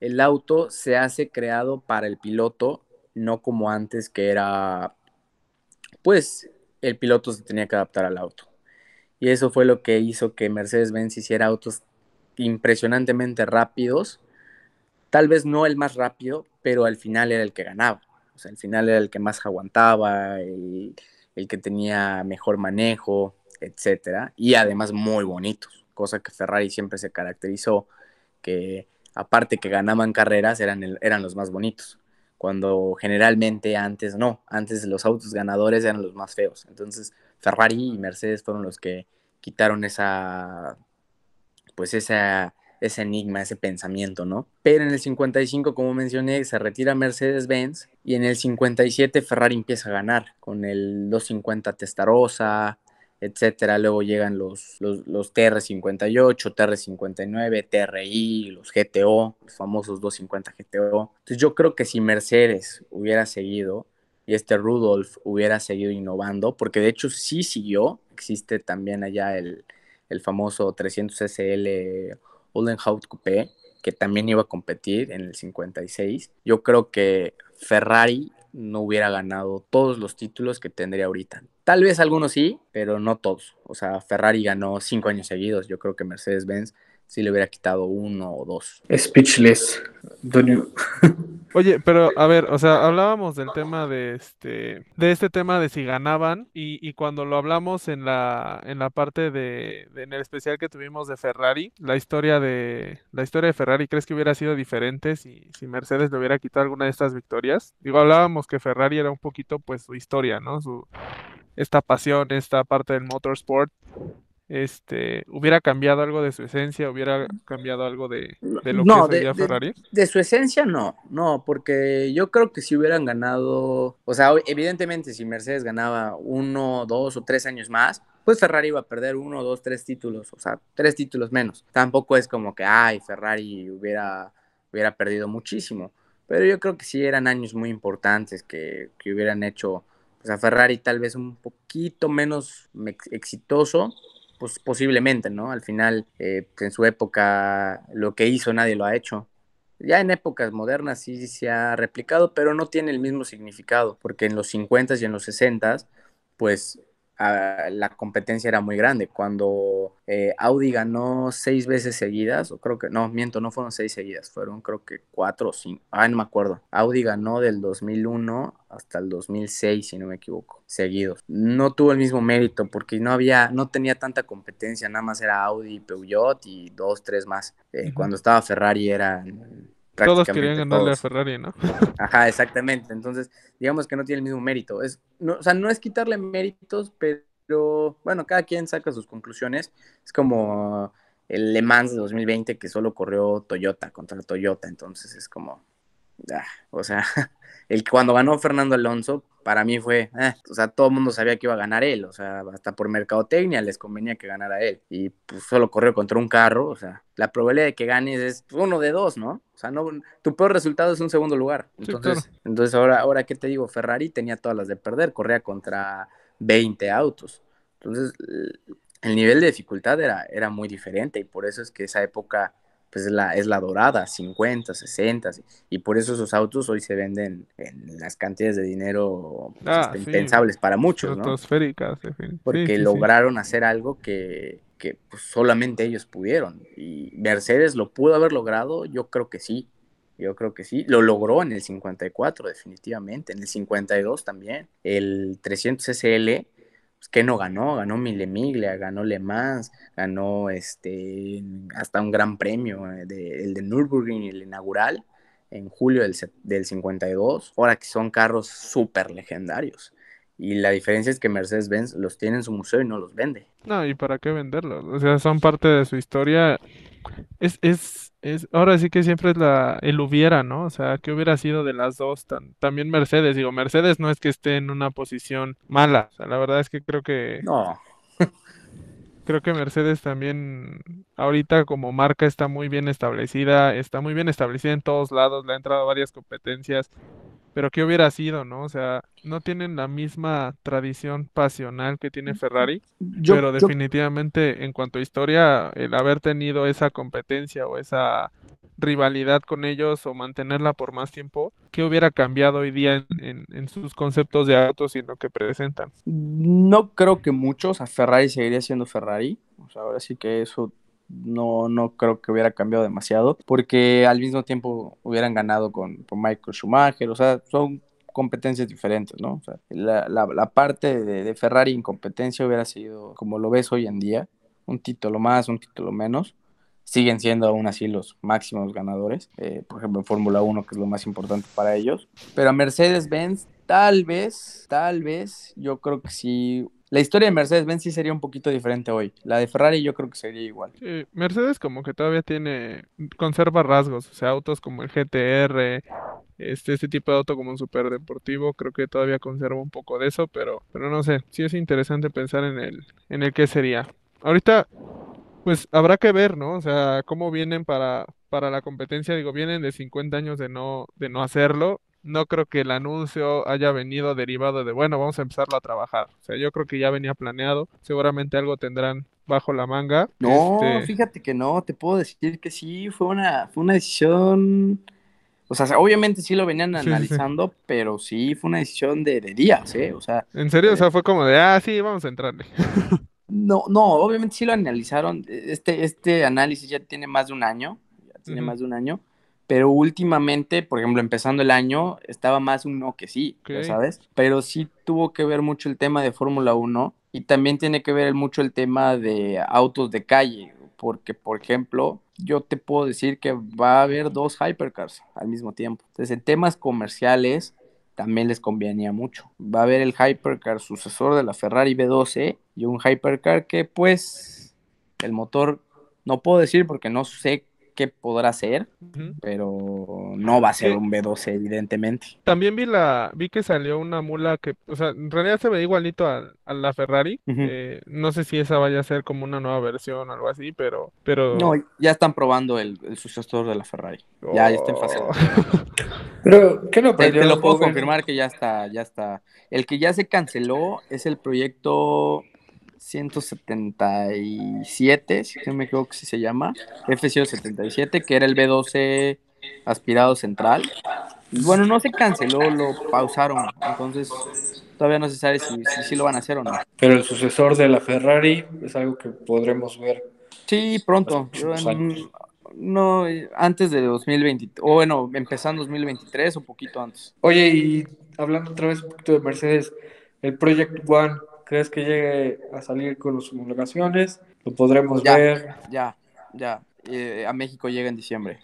el auto se hace creado para el piloto, no como antes que era, pues el piloto se tenía que adaptar al auto. Y eso fue lo que hizo que Mercedes-Benz hiciera autos impresionantemente rápidos. Tal vez no el más rápido, pero al final era el que ganaba. O sea, al final era el que más aguantaba, el, el que tenía mejor manejo, etcétera. Y además muy bonitos, cosa que Ferrari siempre se caracterizó, que aparte que ganaban carreras, eran, eran los más bonitos. Cuando generalmente antes no, antes los autos ganadores eran los más feos. Entonces Ferrari y Mercedes fueron los que quitaron esa, pues esa, ese enigma, ese pensamiento, ¿no? Pero en el 55, como mencioné, se retira Mercedes-Benz y en el 57 Ferrari empieza a ganar con el 250 Testarossa, etcétera. Luego llegan los, los, los TR58, TR59, TRI, los GTO, los famosos 250 GTO. Entonces yo creo que si Mercedes hubiera seguido y este Rudolf hubiera seguido innovando, porque de hecho sí siguió, existe también allá el, el famoso 300 SL Oldenhout Coupé, que también iba a competir en el 56. Yo creo que Ferrari no hubiera ganado todos los títulos que tendría ahorita. Tal vez algunos sí, pero no todos. O sea, Ferrari ganó cinco años seguidos. Yo creo que Mercedes-Benz sí le hubiera quitado uno o dos. Speechless, <laughs> Oye, pero a ver, o sea, hablábamos del tema de este, de este tema de si ganaban y, y cuando lo hablamos en la, en la parte de, en el especial que tuvimos de Ferrari, la historia de, la historia de Ferrari, ¿crees que hubiera sido diferente si, si Mercedes le hubiera quitado alguna de estas victorias? Digo, hablábamos que Ferrari era un poquito, pues, su historia, ¿no? Su, esta pasión, esta parte del motorsport, este, hubiera cambiado algo de su esencia, hubiera cambiado algo de, de lo que sería Ferrari? De, su esencia no, no, porque yo creo que si hubieran ganado, o sea, evidentemente si Mercedes ganaba uno, dos o tres años más, pues Ferrari iba a perder uno, dos, tres títulos, o sea, tres títulos menos. Tampoco es como que, ay, Ferrari hubiera, hubiera perdido muchísimo, pero yo creo que sí eran años muy importantes que, que hubieran hecho pues, a Ferrari tal vez un poquito menos exitoso, pues posiblemente, ¿no? Al final, eh, en su época, lo que hizo nadie lo ha hecho. Ya en épocas modernas sí se ha replicado, pero no tiene el mismo significado, porque en los 50s y en los 60s, pues la competencia era muy grande. Cuando eh, Audi ganó seis veces seguidas, o creo que, no, miento, no fueron seis seguidas, fueron creo que cuatro o cinco, ah, no me acuerdo. Audi ganó del 2001 hasta el 2006, si no me equivoco, seguidos. No tuvo el mismo mérito porque no había, no tenía tanta competencia, nada más era Audi, Peugeot y dos, tres más. Eh, cuando estaba Ferrari eran todos querían ganarle a Ferrari, ¿no? Ajá, exactamente. Entonces, digamos que no tiene el mismo mérito. Es, no, o sea, no es quitarle méritos, pero bueno, cada quien saca sus conclusiones. Es como el Le Mans de 2020 que solo corrió Toyota contra Toyota. Entonces es como, ah, o sea, <laughs> el cuando ganó Fernando Alonso, para mí fue, eh, o sea, todo el mundo sabía que iba a ganar él, o sea, hasta por mercadotecnia les convenía que ganara él. Y pues solo corrió contra un carro, o sea, la probabilidad de que ganes es uno de dos, ¿no? O sea, no, tu peor resultado es un segundo lugar. Entonces, entonces ahora, ahora, ¿qué te digo? Ferrari tenía todas las de perder, corría contra 20 autos. Entonces, el nivel de dificultad era, era muy diferente y por eso es que esa época pues es la, es la dorada, 50, 60, y por eso esos autos hoy se venden en las cantidades de dinero pues, ah, impensables para muchos, ¿no? Porque lograron hacer algo que, que pues, solamente ellos pudieron. Y Mercedes lo pudo haber logrado, yo creo que sí. Yo creo que sí. Lo logró en el 54, definitivamente. En el 52 también. El 300 SL que no ganó, ganó Mille Miglia, ganó Le Mans, ganó este, hasta un gran premio, eh, el de Nürburgring, el inaugural, en julio del, del 52, ahora que son carros súper legendarios. Y la diferencia es que Mercedes-Benz los tiene en su museo y no los vende. No, ¿y para qué venderlos? O sea, son parte de su historia. Es, es, es, ahora sí que siempre es la, el hubiera, ¿no? O sea, ¿qué hubiera sido de las dos? también Mercedes, digo, Mercedes no es que esté en una posición mala. O sea, la verdad es que creo que... No. <laughs> creo que Mercedes también ahorita como marca está muy bien establecida, está muy bien establecida en todos lados, le ha entrado varias competencias pero ¿qué hubiera sido, no? O sea, no tienen la misma tradición pasional que tiene Ferrari, pero definitivamente en cuanto a historia, el haber tenido esa competencia o esa rivalidad con ellos o mantenerla por más tiempo, ¿qué hubiera cambiado hoy día en, sus conceptos de autos y en lo que presentan? No creo que muchos, a Ferrari seguiría siendo Ferrari, o sea, ahora sí que eso no, no creo que hubiera cambiado demasiado, porque al mismo tiempo hubieran ganado con, Michael Schumacher, o sea, son competencias diferentes, ¿no? La, la, parte de, de, Ferrari en competencia hubiera sido como lo ves hoy en día, un título más, un título menos. Siguen siendo aún así los máximos ganadores, eh, por ejemplo en Fórmula 1, que es lo más importante para ellos. Pero a Mercedes-Benz, tal vez, tal vez, yo creo que sí la historia de Mercedes-Benz sí sería un poquito diferente hoy. La de Ferrari yo creo que sería igual. Sí, Mercedes como que todavía tiene, conserva rasgos, o sea, autos como el GTR, este, este tipo de auto como un super deportivo, creo que todavía conserva un poco de eso, pero, pero no sé, sí es interesante pensar en el, en el qué sería. Ahorita, pues habrá que ver, ¿no? O sea, cómo vienen para, para la competencia, digo, vienen de 50 años de no, de no hacerlo, no creo que el anuncio haya venido derivado de, bueno, vamos a empezarlo a trabajar. O sea, yo creo que ya venía planeado. Seguramente algo tendrán bajo la manga. No, este fíjate que no, te puedo decir que sí, fue una, fue una decisión. O sea, obviamente sí lo venían analizando, pero sí fue una decisión de, días, ¿eh? O sea. ¿En serio? o sea, fue como de, ah, sí, vamos a entrarle. <laughs> no, no, obviamente sí lo analizaron. Este, este análisis ya tiene más de un año. Ya tiene más de un año pero últimamente, por ejemplo, empezando el año, estaba más un no que sí, ¿sabes? Pero sí tuvo que ver mucho el tema de Fórmula 1 y también tiene que ver mucho el tema de autos de calle, porque, por ejemplo, yo te puedo decir que va a haber dos hypercars al mismo tiempo. Entonces, en temas comerciales, también les convenía mucho. Va a haber el hypercar sucesor de la Ferrari B12 y un hypercar que, pues, el motor, no puedo decir porque no sé qué podrá ser, pero no va a ser un B12 evidentemente. También vi la vi que salió una mula que, o sea, en realidad se ve igualito a, la Ferrari. Eh, no sé si esa vaya a ser como una nueva versión o algo así, pero pero No, ya están probando el, sucesor de la Ferrari. Ya, está en fase. Oh. <laughs> pero ¿qué lo te, te lo puedo confirmar que ya está, ya está. El que ya se canceló es el proyecto 177, si no me equivoco si se llama, F-177, que era el B12 aspirado central. Y bueno, no se canceló, lo pausaron, entonces todavía no se sabe si, si, lo van a hacer o no. Pero el sucesor de la Ferrari es algo que podremos ver. Sí, pronto. no, antes de 2020, o bueno, empezando 2023 o poquito antes. Oye, y hablando otra vez un poquito de Mercedes, el Project One ¿Crees que llegue a salir con las homologaciones? ¿Lo podremos ver? Ya, ya. Eh, a México llega en diciembre.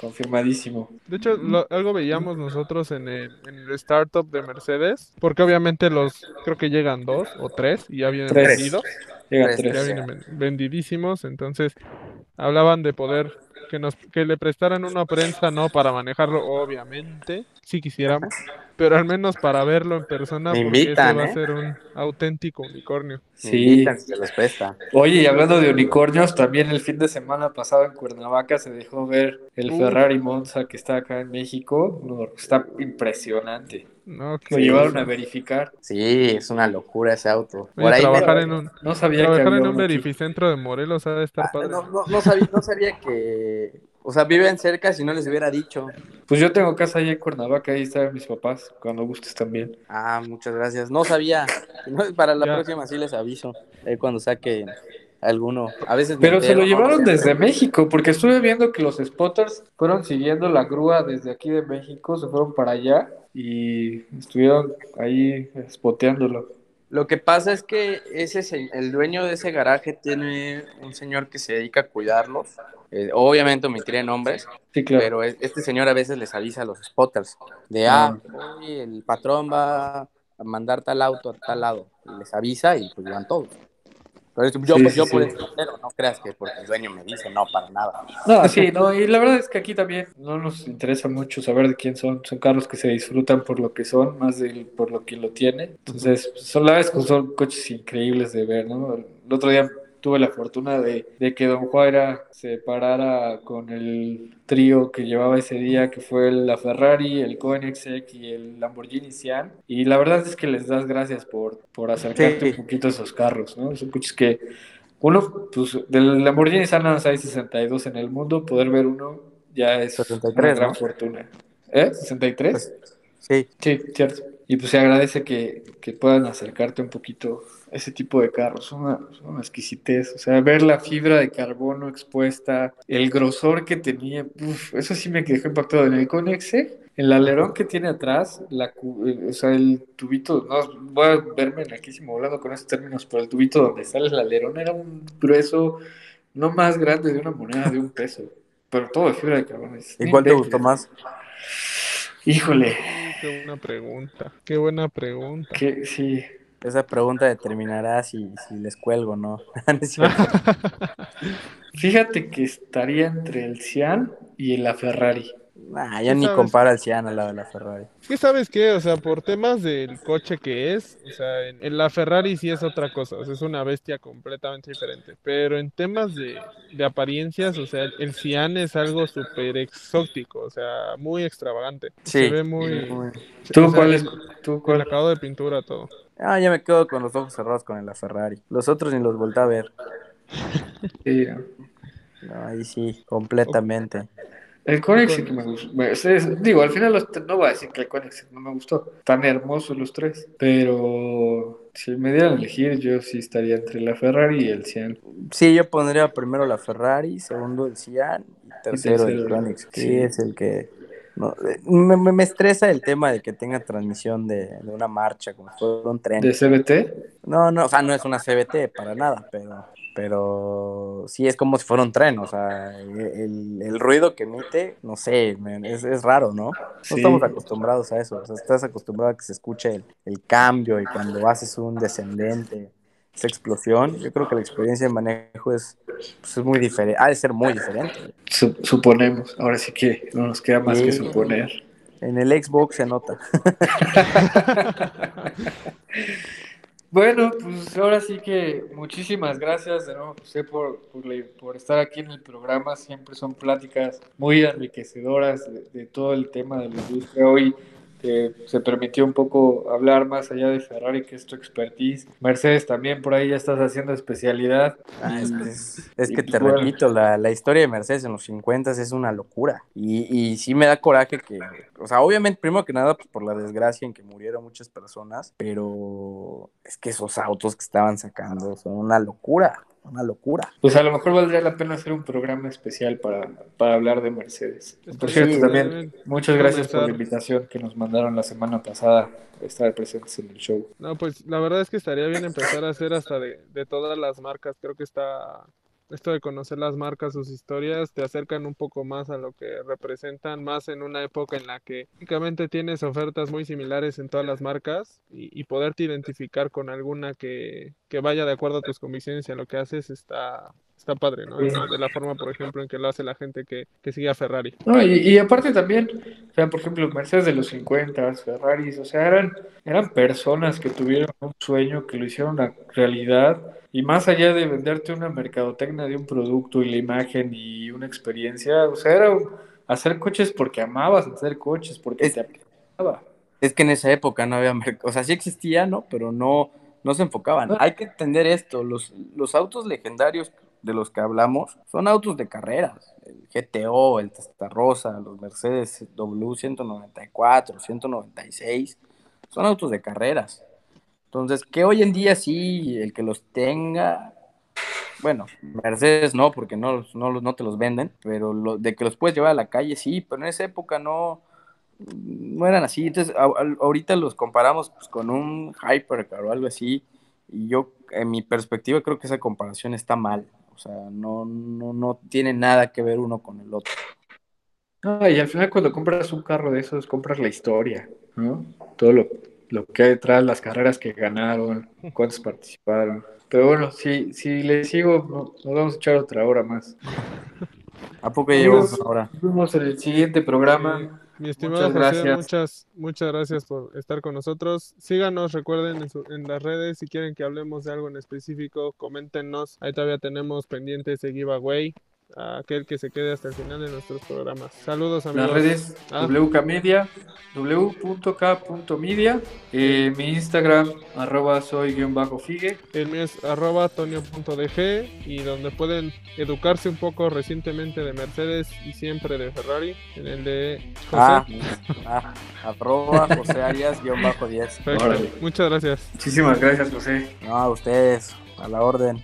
Confirmadísimo. De hecho, algo veíamos nosotros en el, startup de Mercedes, porque obviamente los, creo que llegan dos o tres y ya vienen vendidos. Llegan tres. Ya vienen vendidísimos, entonces hablaban de poder que nos que le prestaran una prensa no para manejarlo obviamente si quisiéramos pero al menos para verlo en persona porque va a ¿eh? ser un auténtico unicornio. Sí. se les presta. Oye y hablando de unicornios también el fin de semana pasado en Cuernavaca se dejó ver el Ferrari Monza que está acá en México. Está impresionante no, Lo llevaron a verificar. Sí, es una locura ese auto. Por ahí trabajar en un, no sabía trabajar en un verificentro de Morelos ha de estar ah, padre. No, no, no, sabía, no sabía que... O sea, viven cerca si no les hubiera dicho. Pues yo tengo casa ahí en Cuernavaca, ahí están mis papás, cuando gustes también. Ah, muchas gracias. No sabía. Para la próxima sí les aviso. Eh, cuando saque alguno. A veces Pero se lo llevaron desde México, porque estuve viendo que los spotters fueron siguiendo la grúa desde aquí de México, se fueron para allá y estuvieron ahí spoteándolo. Lo que pasa es que ese el dueño de ese garaje tiene un señor que se dedica a cuidarlos. Eh, obviamente omitiré nombres, pero este señor a veces les avisa a los spotters de, ah, ah. el patrón va a mandar tal auto a tal lado. Y les avisa y pues van todos. Pero yo, pues, yo por eso, no creas que porque el dueño me dice, no, para nada. No, sí, no, y la verdad es que aquí también no nos interesa mucho saber de quién son. Son carros que se disfrutan por lo que son, más de por lo que lo tiene. Entonces, son la vez son coches increíbles de ver, ¿no? El otro día tuve la fortuna de, que Don Juárez se parara con el trío que llevaba ese día, que fue la Ferrari, el Koenigsegg y el Lamborghini Sian. Y la verdad es que les das gracias por, por acercarte un poquito a esos carros, ¿no? Son coches que uno, pues del Lamborghini Sian hay 62 en el mundo, poder ver uno ya es una gran fortuna. ¿Eh? ¿63? Pues, sí. Sí, cierto. Y pues se agradece que, puedan acercarte un poquito a ese tipo de carros. Son una, exquisitez. O sea, ver la fibra de carbono expuesta, el grosor que tenía, eso sí me dejó impactado. En el Conexe, el alerón que tiene atrás, la, o sea, el tubito, no voy a verme naquísimo hablando con esos términos, pero el tubito donde sale el alerón era un grueso no más grande de una moneda de un peso, pero todo de fibra de carbono. ¿Y cuál te gustó más? Híjole. Qué buena pregunta. Qué buena pregunta. Que, sí. Esa pregunta determinará si, si les cuelgo o no. <laughs> <laughs> Fíjate que estaría entre el Cian y la Ferrari. Nah, ya ni compara el Cian al lado de la Ferrari. ¿Qué sabes qué? O sea, por temas del coche que es, o sea, en, la Ferrari sí es otra cosa, o sea, es una bestia completamente diferente. Pero en temas de, apariencias, o sea, el Cian es algo súper exótico, o sea, muy extravagante. Sí. Se ve muy... ¿Tú cuál es? ¿Tú cuál? El acabado de pintura, todo. Ah, ya me quedo con los ojos cerrados con la Ferrari. Los otros ni los volví a ver. <laughs> Sí. No, ahí sí, completamente. El Koenigsegg que me gustó. digo, al final no voy a decir que el Koenigsegg no me gustó. Tan hermosos los tres. Pero si me dieran a elegir, yo sí estaría entre la Ferrari y el Cian. Sí, yo pondría primero la Ferrari, segundo el Cian y tercero, el Koenigsegg. Sí, es el que... me, me, estresa el tema de que tenga transmisión de, de una marcha, como si fuera un tren. ¿De CBT? No, no, o sea, no es una CBT para nada, pero pero sí es como si fuera un tren, o sea, el, ruido que emite, no sé, es, es, raro, ¿no? No estamos acostumbrados a eso, o sea, estás acostumbrado a que se escuche el, cambio y cuando haces un descendente, esa explosión, yo creo que la experiencia de manejo es, pues, es muy diferente, ha de ser muy diferente. suponemos, ahora sí que no nos queda más que suponer. En el Xbox se nota. <laughs> Bueno, pues ahora sí que muchísimas gracias de nuevo, José, por, por, estar aquí en el programa. Siempre son pláticas muy enriquecedoras de, de todo el tema de la industria. Hoy que se permitió un poco hablar más allá de Ferrari, que es tu expertise. Mercedes también por ahí ya estás haciendo especialidad. Ah, es, que, te repito, la, la, historia de Mercedes en los 50 es una locura. Y, y sí me da coraje que, o sea, obviamente, primero que nada, pues por la desgracia en que murieron muchas personas, pero es que esos autos que estaban sacando son una locura una locura. Pues a lo mejor valdría la pena hacer un programa especial para, para hablar de Mercedes. Por cierto, también muchas gracias por la invitación que nos mandaron la semana pasada a estar presentes en el show. No, pues la verdad es que estaría bien empezar a hacer hasta de, de todas las marcas. Creo que está esto de conocer las marcas, sus historias, te acercan un poco más a lo que representan, más en una época en la que únicamente tienes ofertas muy similares en todas las marcas y, poderte identificar con alguna que, que, vaya de acuerdo a tus convicciones y a lo que haces está, está padre, ¿no? De la forma, por ejemplo, en que lo hace la gente que, que sigue a Ferrari. No, y, y, aparte también, o sea, por ejemplo, Mercedes de los 50, Ferraris, o sea, eran, eran personas que tuvieron un sueño, que lo hicieron una realidad y más allá de venderte una mercadotecnia de un producto y la imagen y una experiencia, o sea, era hacer coches porque amabas hacer coches, porque es, te Es que en esa época no había mercado, o sea, sí existía, ¿no? Pero no, no se enfocaban. Hay que entender esto, los, los autos legendarios de los que hablamos son autos de carreras. El GTO, el Rosa, los Mercedes W194, 196, son autos de carreras. Entonces, que hoy en día sí, el que los tenga, bueno, Mercedes no, porque no, no, no te los venden, pero lo, de que los puedes llevar a la calle sí, pero en esa época no, no eran así. Entonces, ahorita los comparamos pues, con un Hypercar o algo así, y yo, en mi perspectiva, creo que esa comparación está mal. O sea, no, no, no tiene nada que ver uno con el otro. y al final cuando compras un carro de esos, compras la historia, ¿no? Todo lo, lo que hay detrás, las carreras que ganaron, cuántos participaron. Pero bueno, si, si le sigo, nos vamos a echar otra hora más. ¿A poco ya llevamos una hora? Nos vemos en el siguiente programa. Mi estimado muchas José, gracias. muchas, muchas gracias por estar con nosotros. Síganos, recuerden en, las redes, si quieren que hablemos de algo en específico, coméntenos. Ahí todavía tenemos pendientes de giveaway a aquel que se quede hasta el final de nuestros programas. Saludos amigos. Las redes ah. WK Media, w.k.media, eh, mi Instagram arroba soy-figue. El mío es arroba tonio.dg y donde pueden educarse un poco recientemente de Mercedes y siempre de Ferrari, en el de José. Ah, ah arroba José Arias-10. Muchas gracias. Muchísimas gracias José. No, a ustedes, a la orden.